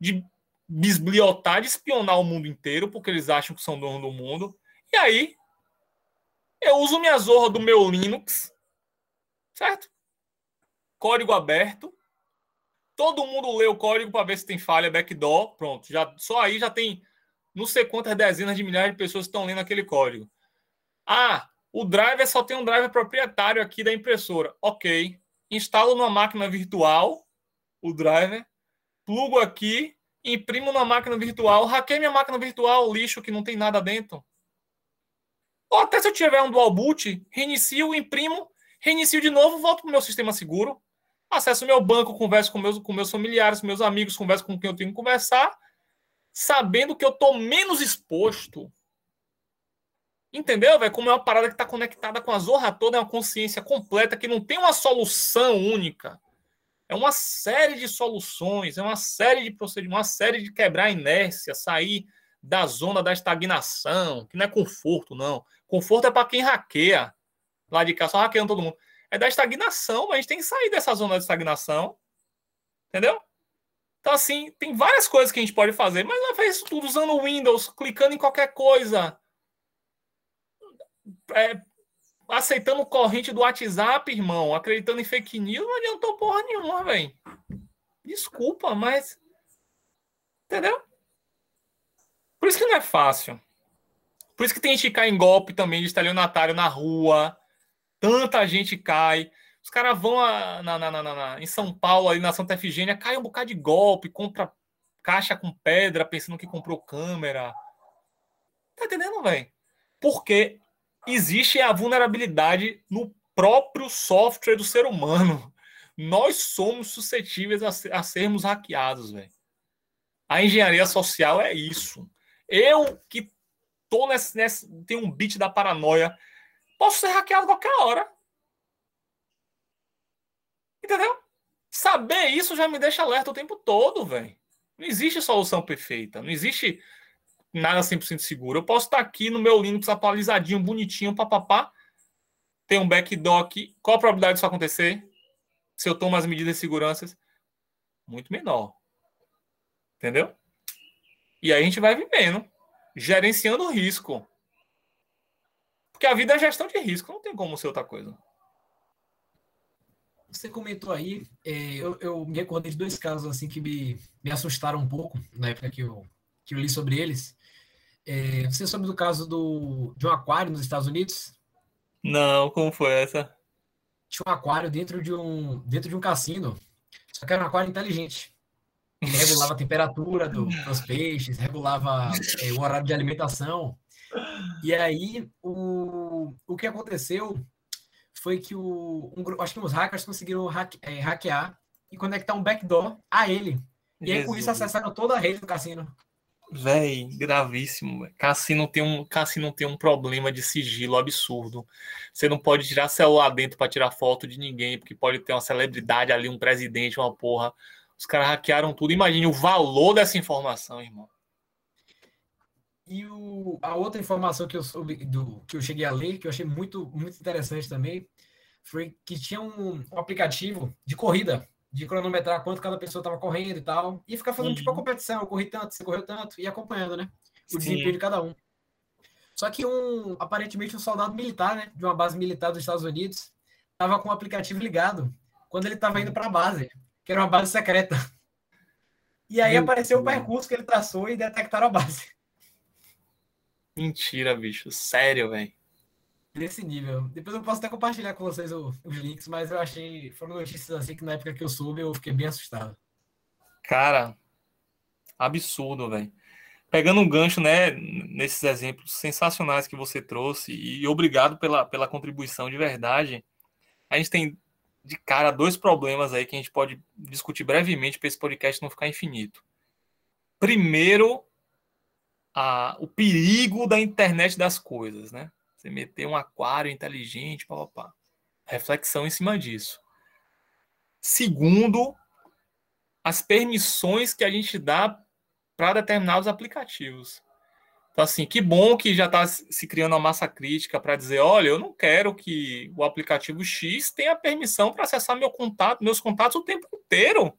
de bisbilhotar, de espionar o mundo inteiro, porque eles acham que são donos do mundo. E aí, eu uso minha zorra do meu Linux, certo? Código aberto. Todo mundo lê o código para ver se tem falha, backdoor. Pronto, já, só aí já tem não sei quantas dezenas de milhares de pessoas estão lendo aquele código. Ah, o driver só tem um driver proprietário aqui da impressora. Ok. Instalo numa máquina virtual o driver, plugo aqui, imprimo na máquina virtual, hackeio minha máquina virtual, lixo que não tem nada dentro. Ou até se eu tiver um dual boot, reinicio, imprimo, reinicio de novo, volto para o meu sistema seguro, acesso meu banco, converso com meus, com meus familiares, meus amigos, converso com quem eu tenho que conversar, sabendo que eu tô menos exposto. Entendeu, velho? Como é uma parada que tá conectada com a zorra toda, é uma consciência completa que não tem uma solução única. É uma série de soluções, é uma série de procedimentos, uma série de quebrar a inércia, sair da zona da estagnação, que não é conforto, não. Conforto é para quem hackeia. Lá de cá, só hackeando todo mundo. É da estagnação, mas a gente tem que sair dessa zona de estagnação. Entendeu? Então, assim, tem várias coisas que a gente pode fazer, mas não faz isso tudo usando o Windows, clicando em qualquer coisa. É, aceitando corrente do WhatsApp, irmão, acreditando em fake news, não adiantou porra nenhuma, velho. Desculpa, mas. Entendeu? Por isso que não é fácil. Por isso que tem gente que cai em golpe também de estelionatário na rua. Tanta gente cai. Os caras vão a, na, na, na, em São Paulo, ali na Santa Efigênia, cai um bocado de golpe, compra caixa com pedra, pensando que comprou câmera. Tá entendendo, velho? Porque existe a vulnerabilidade no próprio software do ser humano. Nós somos suscetíveis a, a sermos hackeados, velho. A engenharia social é isso. Eu que tô nesse, nesse tem um beat da paranoia, posso ser hackeado qualquer hora. Entendeu? Saber isso já me deixa alerta o tempo todo, velho. Não existe solução perfeita. Não existe nada 100% seguro. Eu posso estar aqui no meu Linux atualizadinho, bonitinho, papapá. Tem um backdoor aqui. Qual a probabilidade disso acontecer? Se eu tomo as medidas de segurança? Muito menor. Entendeu? E aí a gente vai vivendo, gerenciando o risco. Porque a vida é gestão de risco, não tem como ser outra coisa. Você comentou aí, é, eu, eu, me recordei de dois casos assim que me, me assustaram um pouco na época que eu, que eu li sobre eles. É, você soube do caso do, de um aquário nos Estados Unidos? Não, como foi essa? Tinha um aquário dentro de um, dentro de um cassino, só que era um aquário inteligente. Ele regulava a temperatura do, dos peixes, regulava é, o horário de alimentação. E aí, o, o que aconteceu foi que o, um, acho que uns hackers conseguiram hack, é, hackear e conectar um backdoor a ele. E Jesus. aí, com isso, acessaram toda a rede do cassino. Véi, gravíssimo. Cassino tem um cassino tem um problema de sigilo absurdo. Você não pode tirar celular dentro para tirar foto de ninguém, porque pode ter uma celebridade ali, um presidente, uma porra. Os caras hackearam tudo. Imagine o valor dessa informação, irmão. E o, a outra informação que eu soube, do, que eu cheguei a ler, que eu achei muito, muito interessante também, foi que tinha um, um aplicativo de corrida, de cronometrar quanto cada pessoa estava correndo e tal, e ficar fazendo uhum. tipo a uhum. competição, eu corri tanto, você correu tanto, e acompanhando, né? O Sim. desempenho de cada um. Só que um, aparentemente, um soldado militar, né, de uma base militar dos Estados Unidos, estava com o aplicativo ligado quando ele estava indo para a base, que era uma base secreta. E aí Meu apareceu Deus. o percurso que ele traçou e detectaram a base. Mentira, bicho. Sério, velho. Nesse nível. Depois eu posso até compartilhar com vocês os links, mas eu achei. Foram notícias assim que na época que eu soube eu fiquei bem assustado. Cara, absurdo, velho. Pegando um gancho, né, nesses exemplos sensacionais que você trouxe, e obrigado pela, pela contribuição de verdade. A gente tem de cara dois problemas aí que a gente pode discutir brevemente para esse podcast não ficar infinito. Primeiro, a, o perigo da internet das coisas, né? Você meter um aquário inteligente, papapá. Reflexão em cima disso. Segundo, as permissões que a gente dá para determinados aplicativos. Então, assim, que bom que já está se criando uma massa crítica para dizer: olha, eu não quero que o aplicativo X tenha permissão para acessar meu contato, meus contatos o tempo inteiro.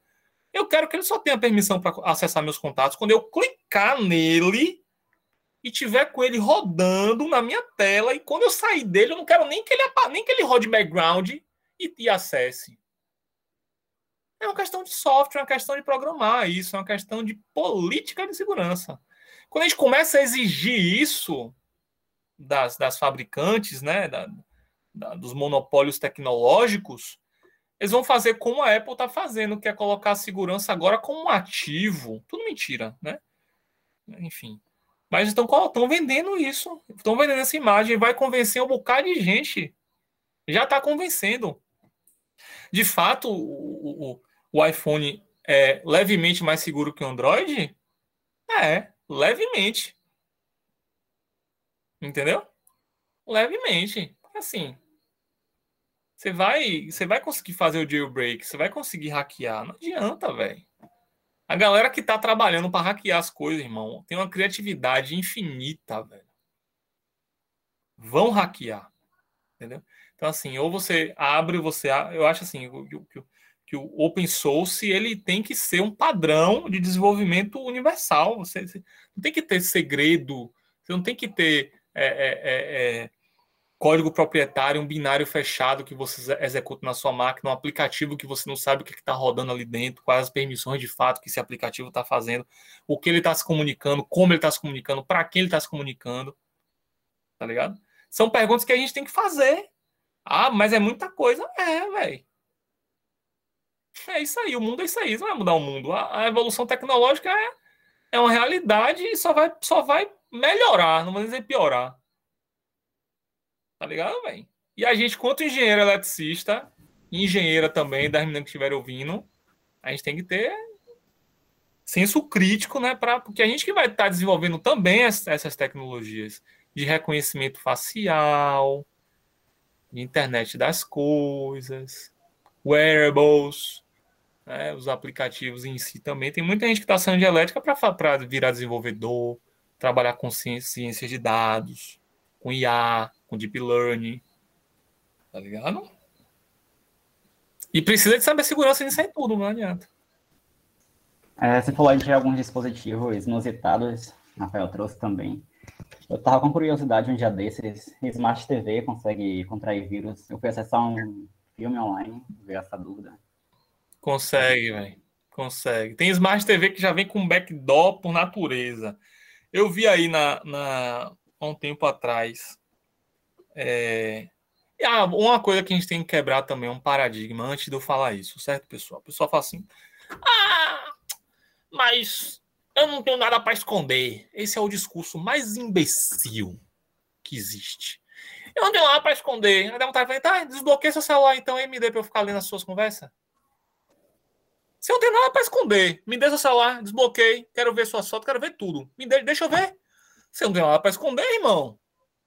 Eu quero que ele só tenha permissão para acessar meus contatos quando eu clicar nele e tiver com ele rodando na minha tela e quando eu sair dele eu não quero nem que ele nem que ele rode background e, e acesse. É uma questão de software, é uma questão de programar isso, é uma questão de política de segurança. Quando a gente começa a exigir isso das, das fabricantes, né, da, da, dos monopólios tecnológicos, eles vão fazer como a Apple está fazendo, que é colocar a segurança agora como um ativo. Tudo mentira, né? Enfim. Mas estão, vendendo isso. Estão vendendo essa imagem. Vai convencer um bocado de gente. Já está convencendo. De fato, o, o, o, iPhone é levemente mais seguro que o Android? É, levemente. Entendeu? Levemente. Assim, você vai, você vai conseguir fazer o jailbreak, você vai conseguir hackear. Não adianta, velho. A galera que tá trabalhando para hackear as coisas, irmão, tem uma criatividade infinita, velho. Vão hackear. Entendeu? Então, assim, ou você abre, você. Eu acho assim, que, que, o open source ele tem que ser um padrão de desenvolvimento universal. Você, você não tem que ter segredo, você não tem que ter. É, é, é, é código proprietário, um binário fechado que você executa na sua máquina, um aplicativo que você não sabe o que está rodando ali dentro, quais as permissões de fato que esse aplicativo está fazendo, o que ele está se comunicando, como ele está se comunicando, para quem ele está se comunicando. Tá ligado? São perguntas que a gente tem que fazer. Ah, mas é muita coisa. É, velho. É isso aí, o mundo é isso aí, não vai mudar o mundo. A, a evolução tecnológica é, é uma realidade e só vai, só vai melhorar, não vou dizer piorar. Tá ligado, velho? E a gente, quanto engenheiro eletricista, engenheira também, das meninas que estiverem ouvindo, a gente tem que ter senso crítico, né? Pra, porque a gente que vai estar tá desenvolvendo também essas tecnologias de reconhecimento facial, de internet das coisas, wearables, né, os aplicativos em si também. Tem muita gente que está saindo de elétrica para virar desenvolvedor, trabalhar com ciências de dados, com IA, com deep learning. Tá ligado? E precisa de saber segurança nisso aí tudo, não adianta. É, você falou de alguns dispositivos inusitados, Rafael trouxe também. Eu tava com curiosidade um dia desses, Smart TV consegue contrair vírus. Eu fui acessar um filme online, ver essa dúvida. Consegue, velho. Consegue. Tem Smart TV que já vem com backdoor por natureza. Eu vi aí na, na, há um tempo atrás. É... Ah, uma coisa que a gente tem que quebrar também, um paradigma, antes de eu falar isso, certo, pessoal? O pessoal fala assim: ah, mas eu não tenho nada para esconder. Esse é o discurso mais imbecil que existe. Eu não tenho nada para esconder. Aí dá vontade de falar, tá, desbloqueia seu celular então me dê para eu ficar lendo as suas conversas. Você não tem nada para esconder. Me dê seu celular, desbloqueie, quero ver sua foto, quero ver tudo. Me dê, deixa eu ver. Você não tem nada para esconder, irmão.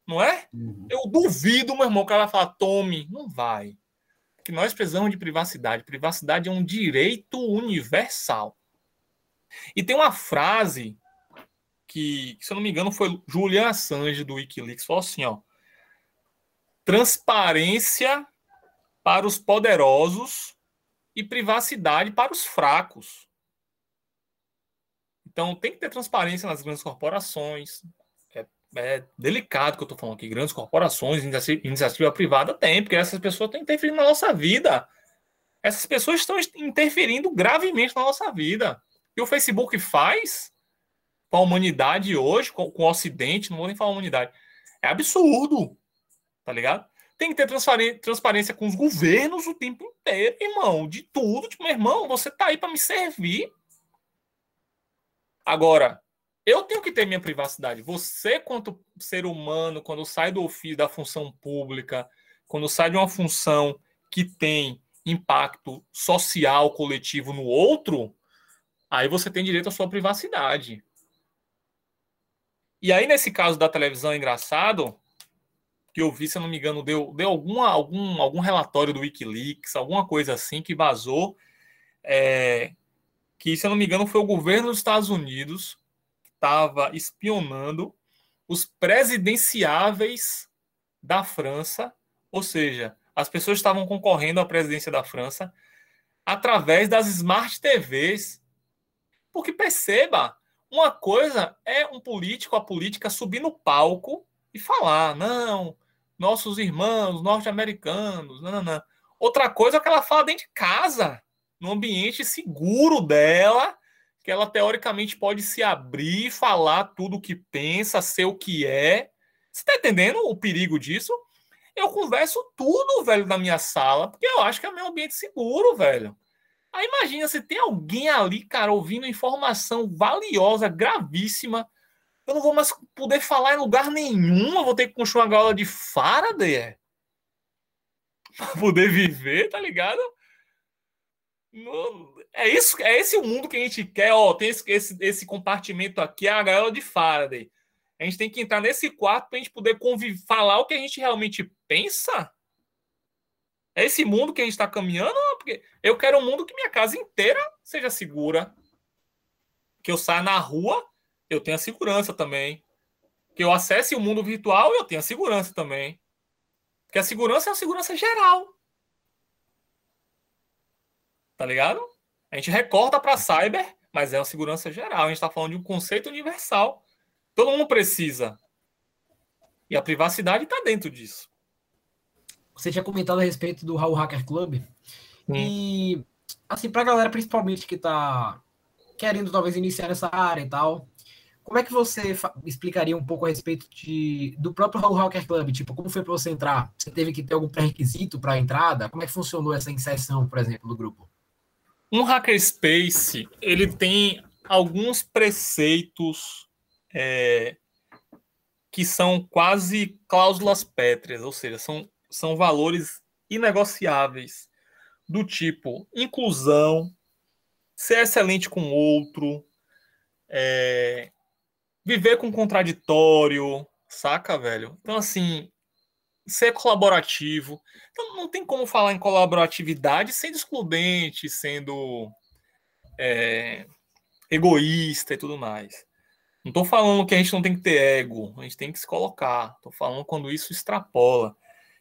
Não é? Uhum. Eu duvido, meu irmão, que ela vai falar, tome. Não vai. Que nós precisamos de privacidade. Privacidade é um direito universal. E tem uma frase que, se eu não me engano, foi Julian Assange do Wikileaks, falou assim, ó. Transparência para os poderosos e privacidade para os fracos. Então tem que ter transparência nas grandes corporações. É, delicado que eu estou falando aqui. Grandes corporações, iniciativa, privada tem, porque essas pessoas estão interferindo na nossa vida. Essas pessoas estão interferindo gravemente na nossa vida que o Facebook faz com a humanidade hoje, com, com o Ocidente, não vou nem falar humanidade, é absurdo, tá ligado? Tem que ter transparência com os governos o tempo inteiro, irmão, de tudo. Tipo, meu irmão, você tá aí para me servir. Agora, eu tenho que ter minha privacidade. Você, quanto ser humano, quando sai do ofício da função pública, quando sai de uma função que tem impacto social coletivo no outro, Aí você tem direito à sua privacidade. E aí, nesse caso da televisão, é engraçado, que eu vi, se eu não me engano, deu, deu alguma, algum, algum relatório do Wikileaks, alguma coisa assim que vazou, é, que, se eu não me engano, foi o governo dos Estados Unidos estava espionando os presidenciáveis da França, ou seja, as pessoas estavam concorrendo à presidência da França através das smart TVs porque perceba, uma coisa é um político, a política subir no palco e falar, não, nossos irmãos norte-americanos, não, não, não. Outra coisa é que ela fala dentro de casa, no ambiente seguro dela, que ela teoricamente pode se abrir, falar tudo o que pensa, ser o que é. Você está entendendo o perigo disso? Eu converso tudo, velho, na minha sala, porque eu acho que é meu ambiente seguro, velho. Aí imagina se tem alguém ali, cara, ouvindo informação valiosa, gravíssima. Eu não vou mais poder falar em lugar nenhum. Eu vou ter que construir uma gaiola de Faraday. É? Pra poder viver, tá ligado? É isso, é esse o mundo que a gente quer. Ó, tem esse, esse, esse compartimento aqui, é a gaiola de Faraday. A gente tem que entrar nesse quarto pra gente poder conviver, falar o que a gente realmente pensa. É esse mundo que a gente está caminhando? Porque eu quero um mundo que minha casa inteira seja segura. Que eu saia na rua, eu tenha segurança também. Que eu acesse o mundo virtual, eu tenha segurança também. Porque a segurança é uma segurança geral. Tá ligado? A gente recorta para cyber, mas é uma segurança geral. A gente está falando de um conceito universal. Todo mundo precisa. E a privacidade está dentro disso. Você tinha comentado a respeito do Raul Hacker Club. Hum. E, assim, para a galera principalmente que está querendo talvez iniciar nessa área e tal, como é que você explicaria um pouco a respeito de, do próprio Raul Hacker Club? Tipo, como foi para você entrar? Você teve que ter algum pré-requisito para a entrada? Como é que funcionou essa inserção, por exemplo, do grupo? Um hackerspace, ele tem alguns preceitos é, que são quase cláusulas pétreas, ou seja, são são valores inegociáveis, do tipo inclusão, ser excelente com outro, é, viver com contraditório, saca, velho? Então, assim, ser colaborativo. Então, não tem como falar em colaboratividade sendo excludente, sendo é, egoísta e tudo mais. Não estou falando que a gente não tem que ter ego, a gente tem que se colocar. Estou falando quando isso extrapola.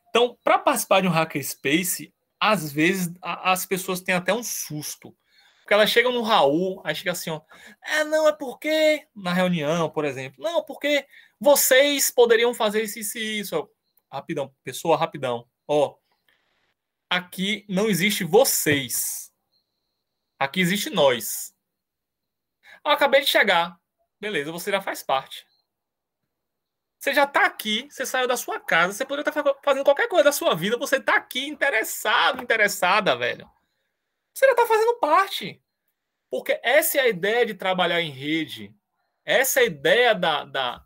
Então, para participar de um hackerspace, às vezes a, as pessoas têm até um susto. Porque elas chegam no Raul, aí chega assim, ó. É, não, é porque. Na reunião, por exemplo. Não, porque vocês poderiam fazer isso e isso. Rapidão, pessoa, rapidão. Ó. Aqui não existe vocês. Aqui existe nós. Eu acabei de chegar. Beleza, você já faz parte. Você já está aqui, você saiu da sua casa, você poderia estar fazendo qualquer coisa da sua vida, você está aqui interessado, interessada, velho. Você já está fazendo parte. Porque essa é a ideia de trabalhar em rede. Essa é a ideia da, da,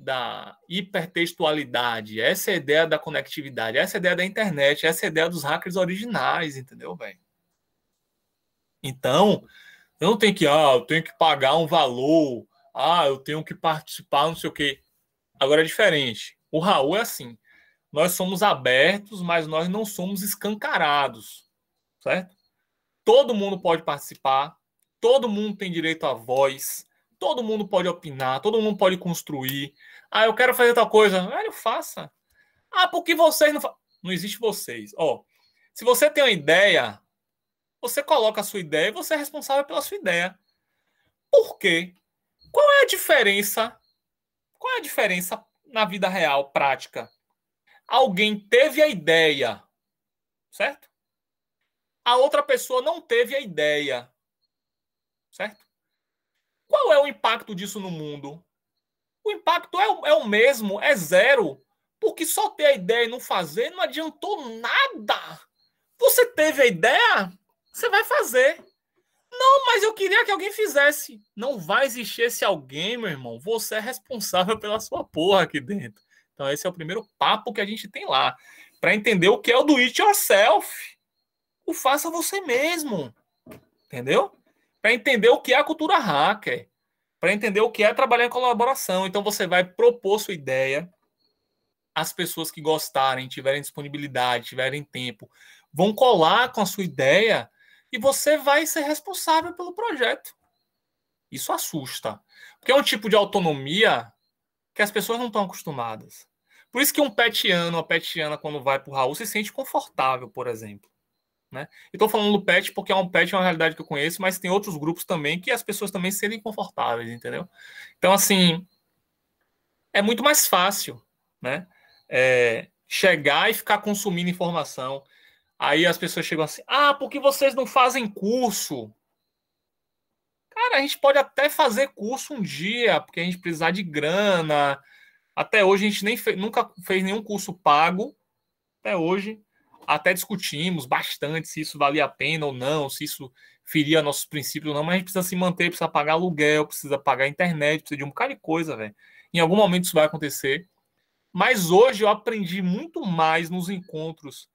da hipertextualidade. Essa é a ideia da conectividade. Essa é a ideia da internet. Essa é a ideia dos hackers originais, entendeu, velho? Então, eu não tenho que, ah, eu tenho que pagar um valor, ah, eu tenho que participar, não sei o quê. Agora é diferente. O Raul é assim. Nós somos abertos, mas nós não somos escancarados, certo? Todo mundo pode participar, todo mundo tem direito à voz, todo mundo pode opinar, todo mundo pode construir. Ah, eu quero fazer tal coisa. Velho, faça. Ah, porque vocês não Não existe vocês. Ó, se você tem uma ideia, você coloca a sua ideia e você é responsável pela sua ideia. Por quê? Qual é a diferença? Qual é a diferença na vida real, prática? Alguém teve a ideia, certo? A outra pessoa não teve a ideia, certo? Qual é o impacto disso no mundo? O impacto é o, é o mesmo, é zero. Porque só ter a ideia e não fazer não adiantou nada. Você teve a ideia, você vai fazer. Não, mas eu queria que alguém fizesse. Não vai existir esse alguém, meu irmão. Você é responsável pela sua porra aqui dentro. Então, esse é o primeiro papo que a gente tem lá. Para entender o que é o do it yourself. O faça você mesmo. Entendeu? Para entender o que é a cultura hacker. Para entender o que é trabalhar em colaboração. Então, você vai propor sua ideia. As pessoas que gostarem, tiverem disponibilidade, tiverem tempo, vão colar com a sua ideia e você vai ser responsável pelo projeto. Isso assusta. Porque é um tipo de autonomia que as pessoas não estão acostumadas. Por isso que um petiano, uma petiana, quando vai para o Raul, se sente confortável, por exemplo. Né? Estou falando do pet porque é um pet, é uma realidade que eu conheço, mas tem outros grupos também que as pessoas também se sentem confortáveis, entendeu? Então, assim, é muito mais fácil, né? É, chegar e ficar consumindo informação. Aí as pessoas chegam assim: ah, porque vocês não fazem curso? Cara, a gente pode até fazer curso um dia, porque a gente precisar de grana. Até hoje a gente nem nunca fez nenhum curso pago. Até hoje. Até discutimos bastante se isso valia a pena ou não, se isso feria nossos princípios ou não, mas a gente precisa se manter, precisa pagar aluguel, precisa pagar internet, precisa de um bocado de coisa, velho. Em algum momento isso vai acontecer. Mas hoje eu aprendi muito mais nos encontros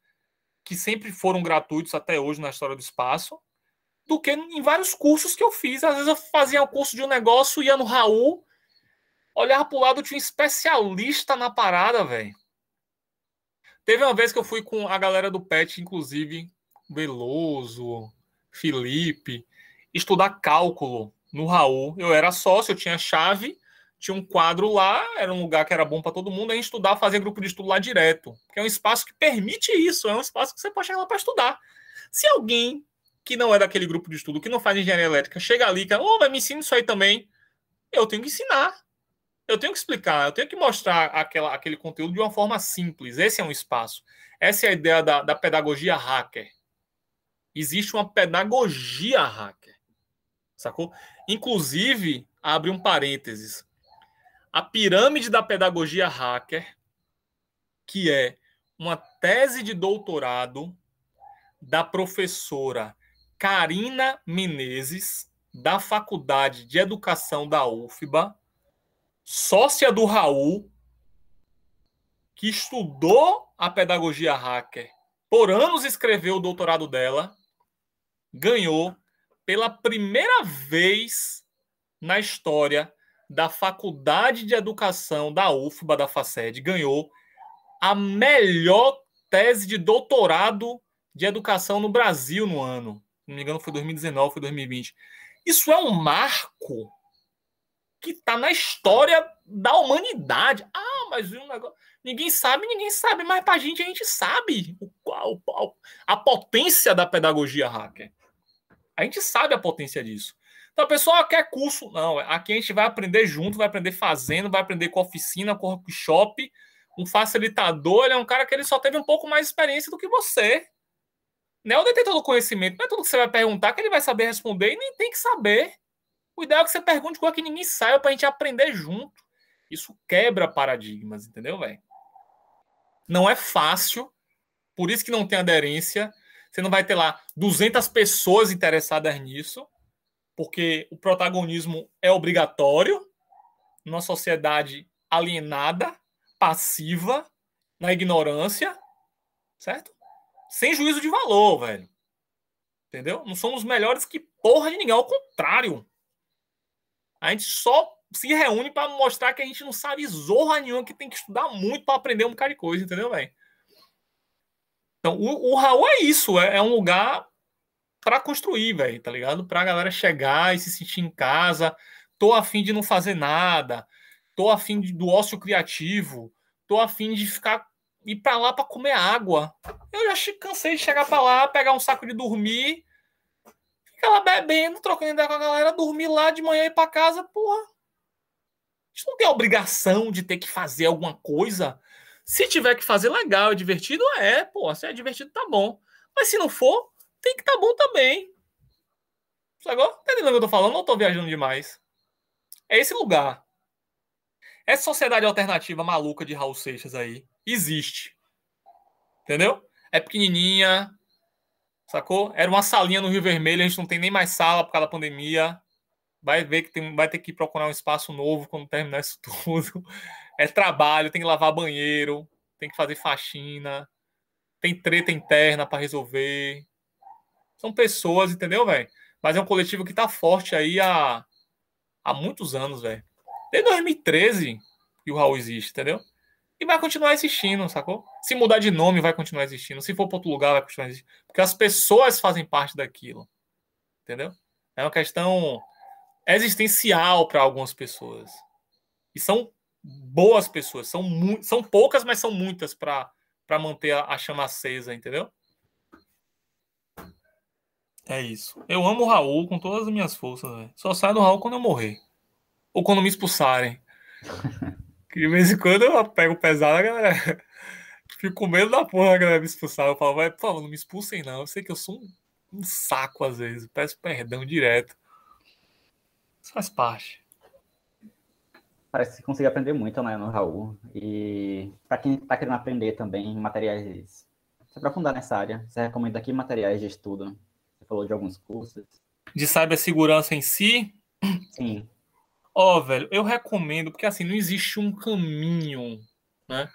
que sempre foram gratuitos até hoje na história do espaço, do que em vários cursos que eu fiz. Às vezes eu fazia o um curso de um negócio, ia no Raul, olhava pro lado, tinha um especialista na parada, velho. Teve uma vez que eu fui com a galera do PET, inclusive Veloso, Felipe, estudar cálculo no Raul. Eu era sócio, eu tinha chave, tinha um quadro lá, era um lugar que era bom para todo mundo, a gente estudar, fazer grupo de estudo lá direto. Que é um espaço que permite isso, é um espaço que você pode chegar lá para estudar. Se alguém que não é daquele grupo de estudo, que não faz engenharia elétrica, chega ali e fala, oh, vai me ensina isso aí também. Eu tenho que ensinar. Eu tenho que explicar, eu tenho que mostrar aquela, aquele conteúdo de uma forma simples. Esse é um espaço. Essa é a ideia da, da pedagogia hacker. Existe uma pedagogia hacker. Sacou? Inclusive, abre um parênteses a pirâmide da pedagogia hacker, que é uma tese de doutorado da professora Karina Menezes, da Faculdade de Educação da UFBA, sócia do Raul, que estudou a pedagogia hacker, por anos escreveu o doutorado dela, ganhou pela primeira vez na história da Faculdade de Educação da UFBA, da FACED, ganhou a melhor tese de doutorado de educação no Brasil no ano. Se não me engano, foi 2019, foi 2020. Isso é um marco que está na história da humanidade. Ah, mas um negócio... ninguém sabe, ninguém sabe, mas para a gente a gente sabe o, a, a potência da pedagogia hacker. A gente sabe a potência disso. Então, a pessoa quer curso. Não, aqui a gente vai aprender junto, vai aprender fazendo, vai aprender com oficina, com workshop. Um facilitador, ele é um cara que ele só teve um pouco mais de experiência do que você. Não é o detentor do conhecimento, não é tudo que você vai perguntar que ele vai saber responder e nem tem que saber. O ideal é que você pergunte coisa que ninguém saiba para a gente aprender junto. Isso quebra paradigmas, entendeu, velho? Não é fácil, por isso que não tem aderência. Você não vai ter lá 200 pessoas interessadas nisso, porque o protagonismo é obrigatório numa sociedade alienada, passiva, na ignorância, certo? Sem juízo de valor, velho. Entendeu? Não somos melhores que porra de ninguém, ao contrário. A gente só se reúne para mostrar que a gente não sabe zorra nenhuma, que tem que estudar muito para aprender um bocado de coisa, entendeu, velho? Então, o, o Raul é isso, é, é um lugar para construir, velho, tá ligado? Pra galera chegar e se sentir em casa. Tô afim de não fazer nada, tô afim de, do ócio criativo, tô afim de ficar ir para lá para comer água. Eu já cansei de chegar para lá, pegar um saco de dormir, lá bebendo, trocando ideia com a galera, dormir lá de manhã e ir para casa, porra. A gente não tem a obrigação de ter que fazer alguma coisa se tiver que fazer legal e divertido, é, pô, se é divertido, tá bom. Mas se não for, tem que tá bom também. Sacou? Tá entendendo o que eu tô falando? Não tô viajando demais. É esse lugar. Essa sociedade alternativa maluca de Raul Seixas aí existe. Entendeu? É pequenininha, sacou? Era uma salinha no Rio Vermelho, a gente não tem nem mais sala por causa da pandemia. Vai ver que tem, vai ter que procurar um espaço novo quando terminar isso tudo é trabalho, tem que lavar banheiro, tem que fazer faxina, tem treta interna para resolver. São pessoas, entendeu, velho? Mas é um coletivo que tá forte aí há, há muitos anos, velho. Desde 2013 que o Raul existe, entendeu? Vai continuar existindo, sacou? Se mudar de nome, vai continuar existindo. Se for para outro lugar, vai continuar existindo. Porque as pessoas fazem parte daquilo. Entendeu? É uma questão existencial para algumas pessoas. E são boas pessoas. São, são poucas, mas são muitas para manter a, a, chama acesa, entendeu? É isso. Eu amo o Raul com todas as minhas forças. Véio. Só saio do Raul quando eu morrer. Ou quando me expulsarem. Que de vez em quando eu pego pesado, a galera. Fico com medo da porra a galera me expulsar. Eu falo, vai, por favor, não me expulsem, não. Eu sei que eu sou um, um saco às vezes. Peço perdão direto. Isso faz parte parece que consegue aprender muito né, no Raul. E para quem está querendo aprender também materiais, se aprofundar nessa área, você recomenda aqui materiais de estudo? Você falou de alguns cursos. De cibersegurança em si? Sim. Ó, oh, velho, eu recomendo, porque assim, não existe um caminho, né?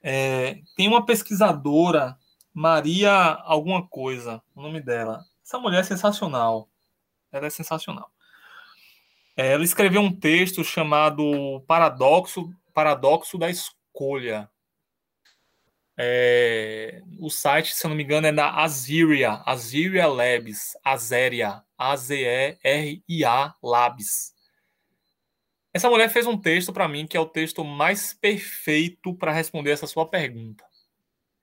É, tem uma pesquisadora, Maria alguma coisa, o nome dela. Essa mulher é sensacional. Ela é sensacional. É, ela escreveu um texto chamado Paradoxo, Paradoxo da Escolha. É, o site, se eu não me engano, é da Aziria, Aziria Labs, Azeria, A-Z-E-R-I-A Labs. Essa mulher fez um texto para mim que é o texto mais perfeito para responder essa sua pergunta.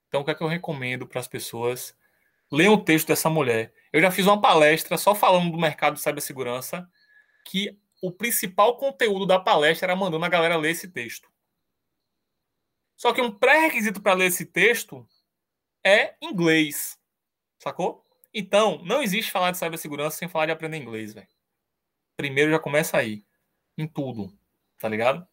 Então, o que é que eu recomendo para as pessoas? Leiam o texto dessa mulher. Eu já fiz uma palestra só falando do mercado de cibersegurança, que o principal conteúdo da palestra era mandando a galera ler esse texto. Só que um pré-requisito para ler esse texto é inglês. Sacou? Então, não existe falar de cibersegurança sem falar de aprender inglês, velho. Primeiro já começa aí. Em tudo. Tá ligado?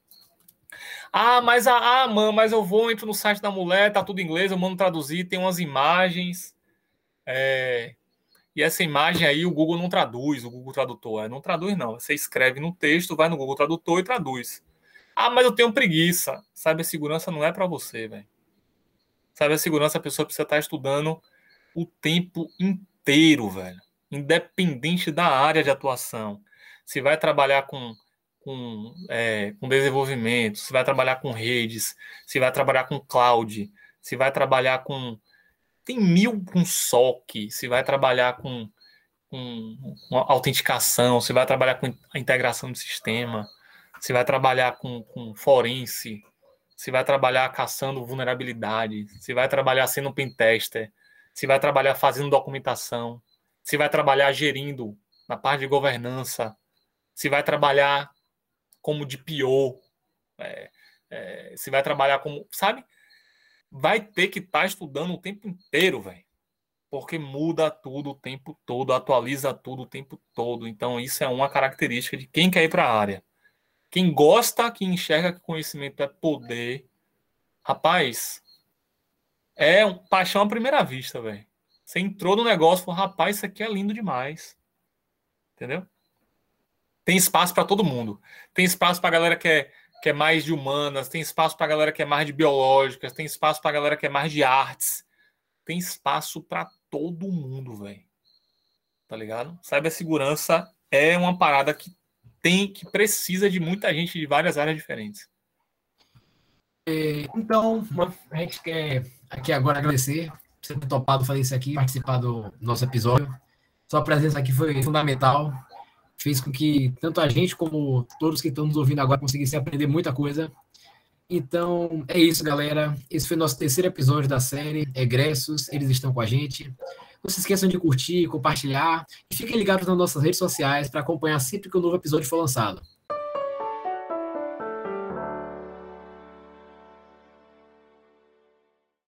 Ah, mas ah, ah, mano, mas eu vou, entro no site da mulher, tá tudo em inglês, eu mando traduzir, tem umas imagens. É, e essa imagem aí o Google não traduz, o Google Tradutor. É, não traduz, não. Você escreve no texto, vai no Google Tradutor e traduz. Ah, mas eu tenho preguiça. Cibersegurança não é para você, velho. Cibersegurança a pessoa precisa estar estudando o tempo inteiro, velho. Independente da área de atuação. Se vai trabalhar com, com, é, com desenvolvimento, se vai trabalhar com redes, se vai trabalhar com cloud, se vai trabalhar com tem mil com SOC, se vai trabalhar com, com, com autenticação, se vai trabalhar com a integração do sistema, se vai trabalhar com, com forense, se vai trabalhar caçando vulnerabilidade, se vai trabalhar sendo pentester, se vai trabalhar fazendo documentação. se vai trabalhar gerindo na parte de governança, se vai trabalhar como DPO, é, é, se vai trabalhar como, sabe? Vai ter que estar tá estudando o tempo inteiro, velho. Porque muda tudo o tempo todo, atualiza tudo o tempo todo. Então, isso é uma característica de quem quer ir para a área. Quem gosta, que enxerga que conhecimento é poder, rapaz, é um paixão à primeira vista, velho. Você entrou no negócio e falou, rapaz, isso aqui é lindo demais. Entendeu? Tem espaço para todo mundo. Tem espaço para a galera que é, que é mais de humanas, tem espaço para a galera que é mais de biológicas, tem espaço para a galera que é mais de artes. Tem espaço para todo mundo, velho. Tá ligado? Cibersegurança é uma parada que tem, que precisa de muita gente de várias áreas diferentes. É, então, a gente quer aqui agora agradecer por você ter topado fazer isso aqui, participar do nosso episódio. Sua presença aqui foi fundamental, fez com que tanto a gente como todos que estão nos ouvindo agora conseguissem aprender muita coisa. Então, é isso, galera. Esse foi nosso terceiro episódio da série Egressos, eles estão com a gente. Não se esqueçam de curtir, compartilhar e fiquem ligados nas nossas redes sociais para acompanhar sempre que um novo episódio for lançado.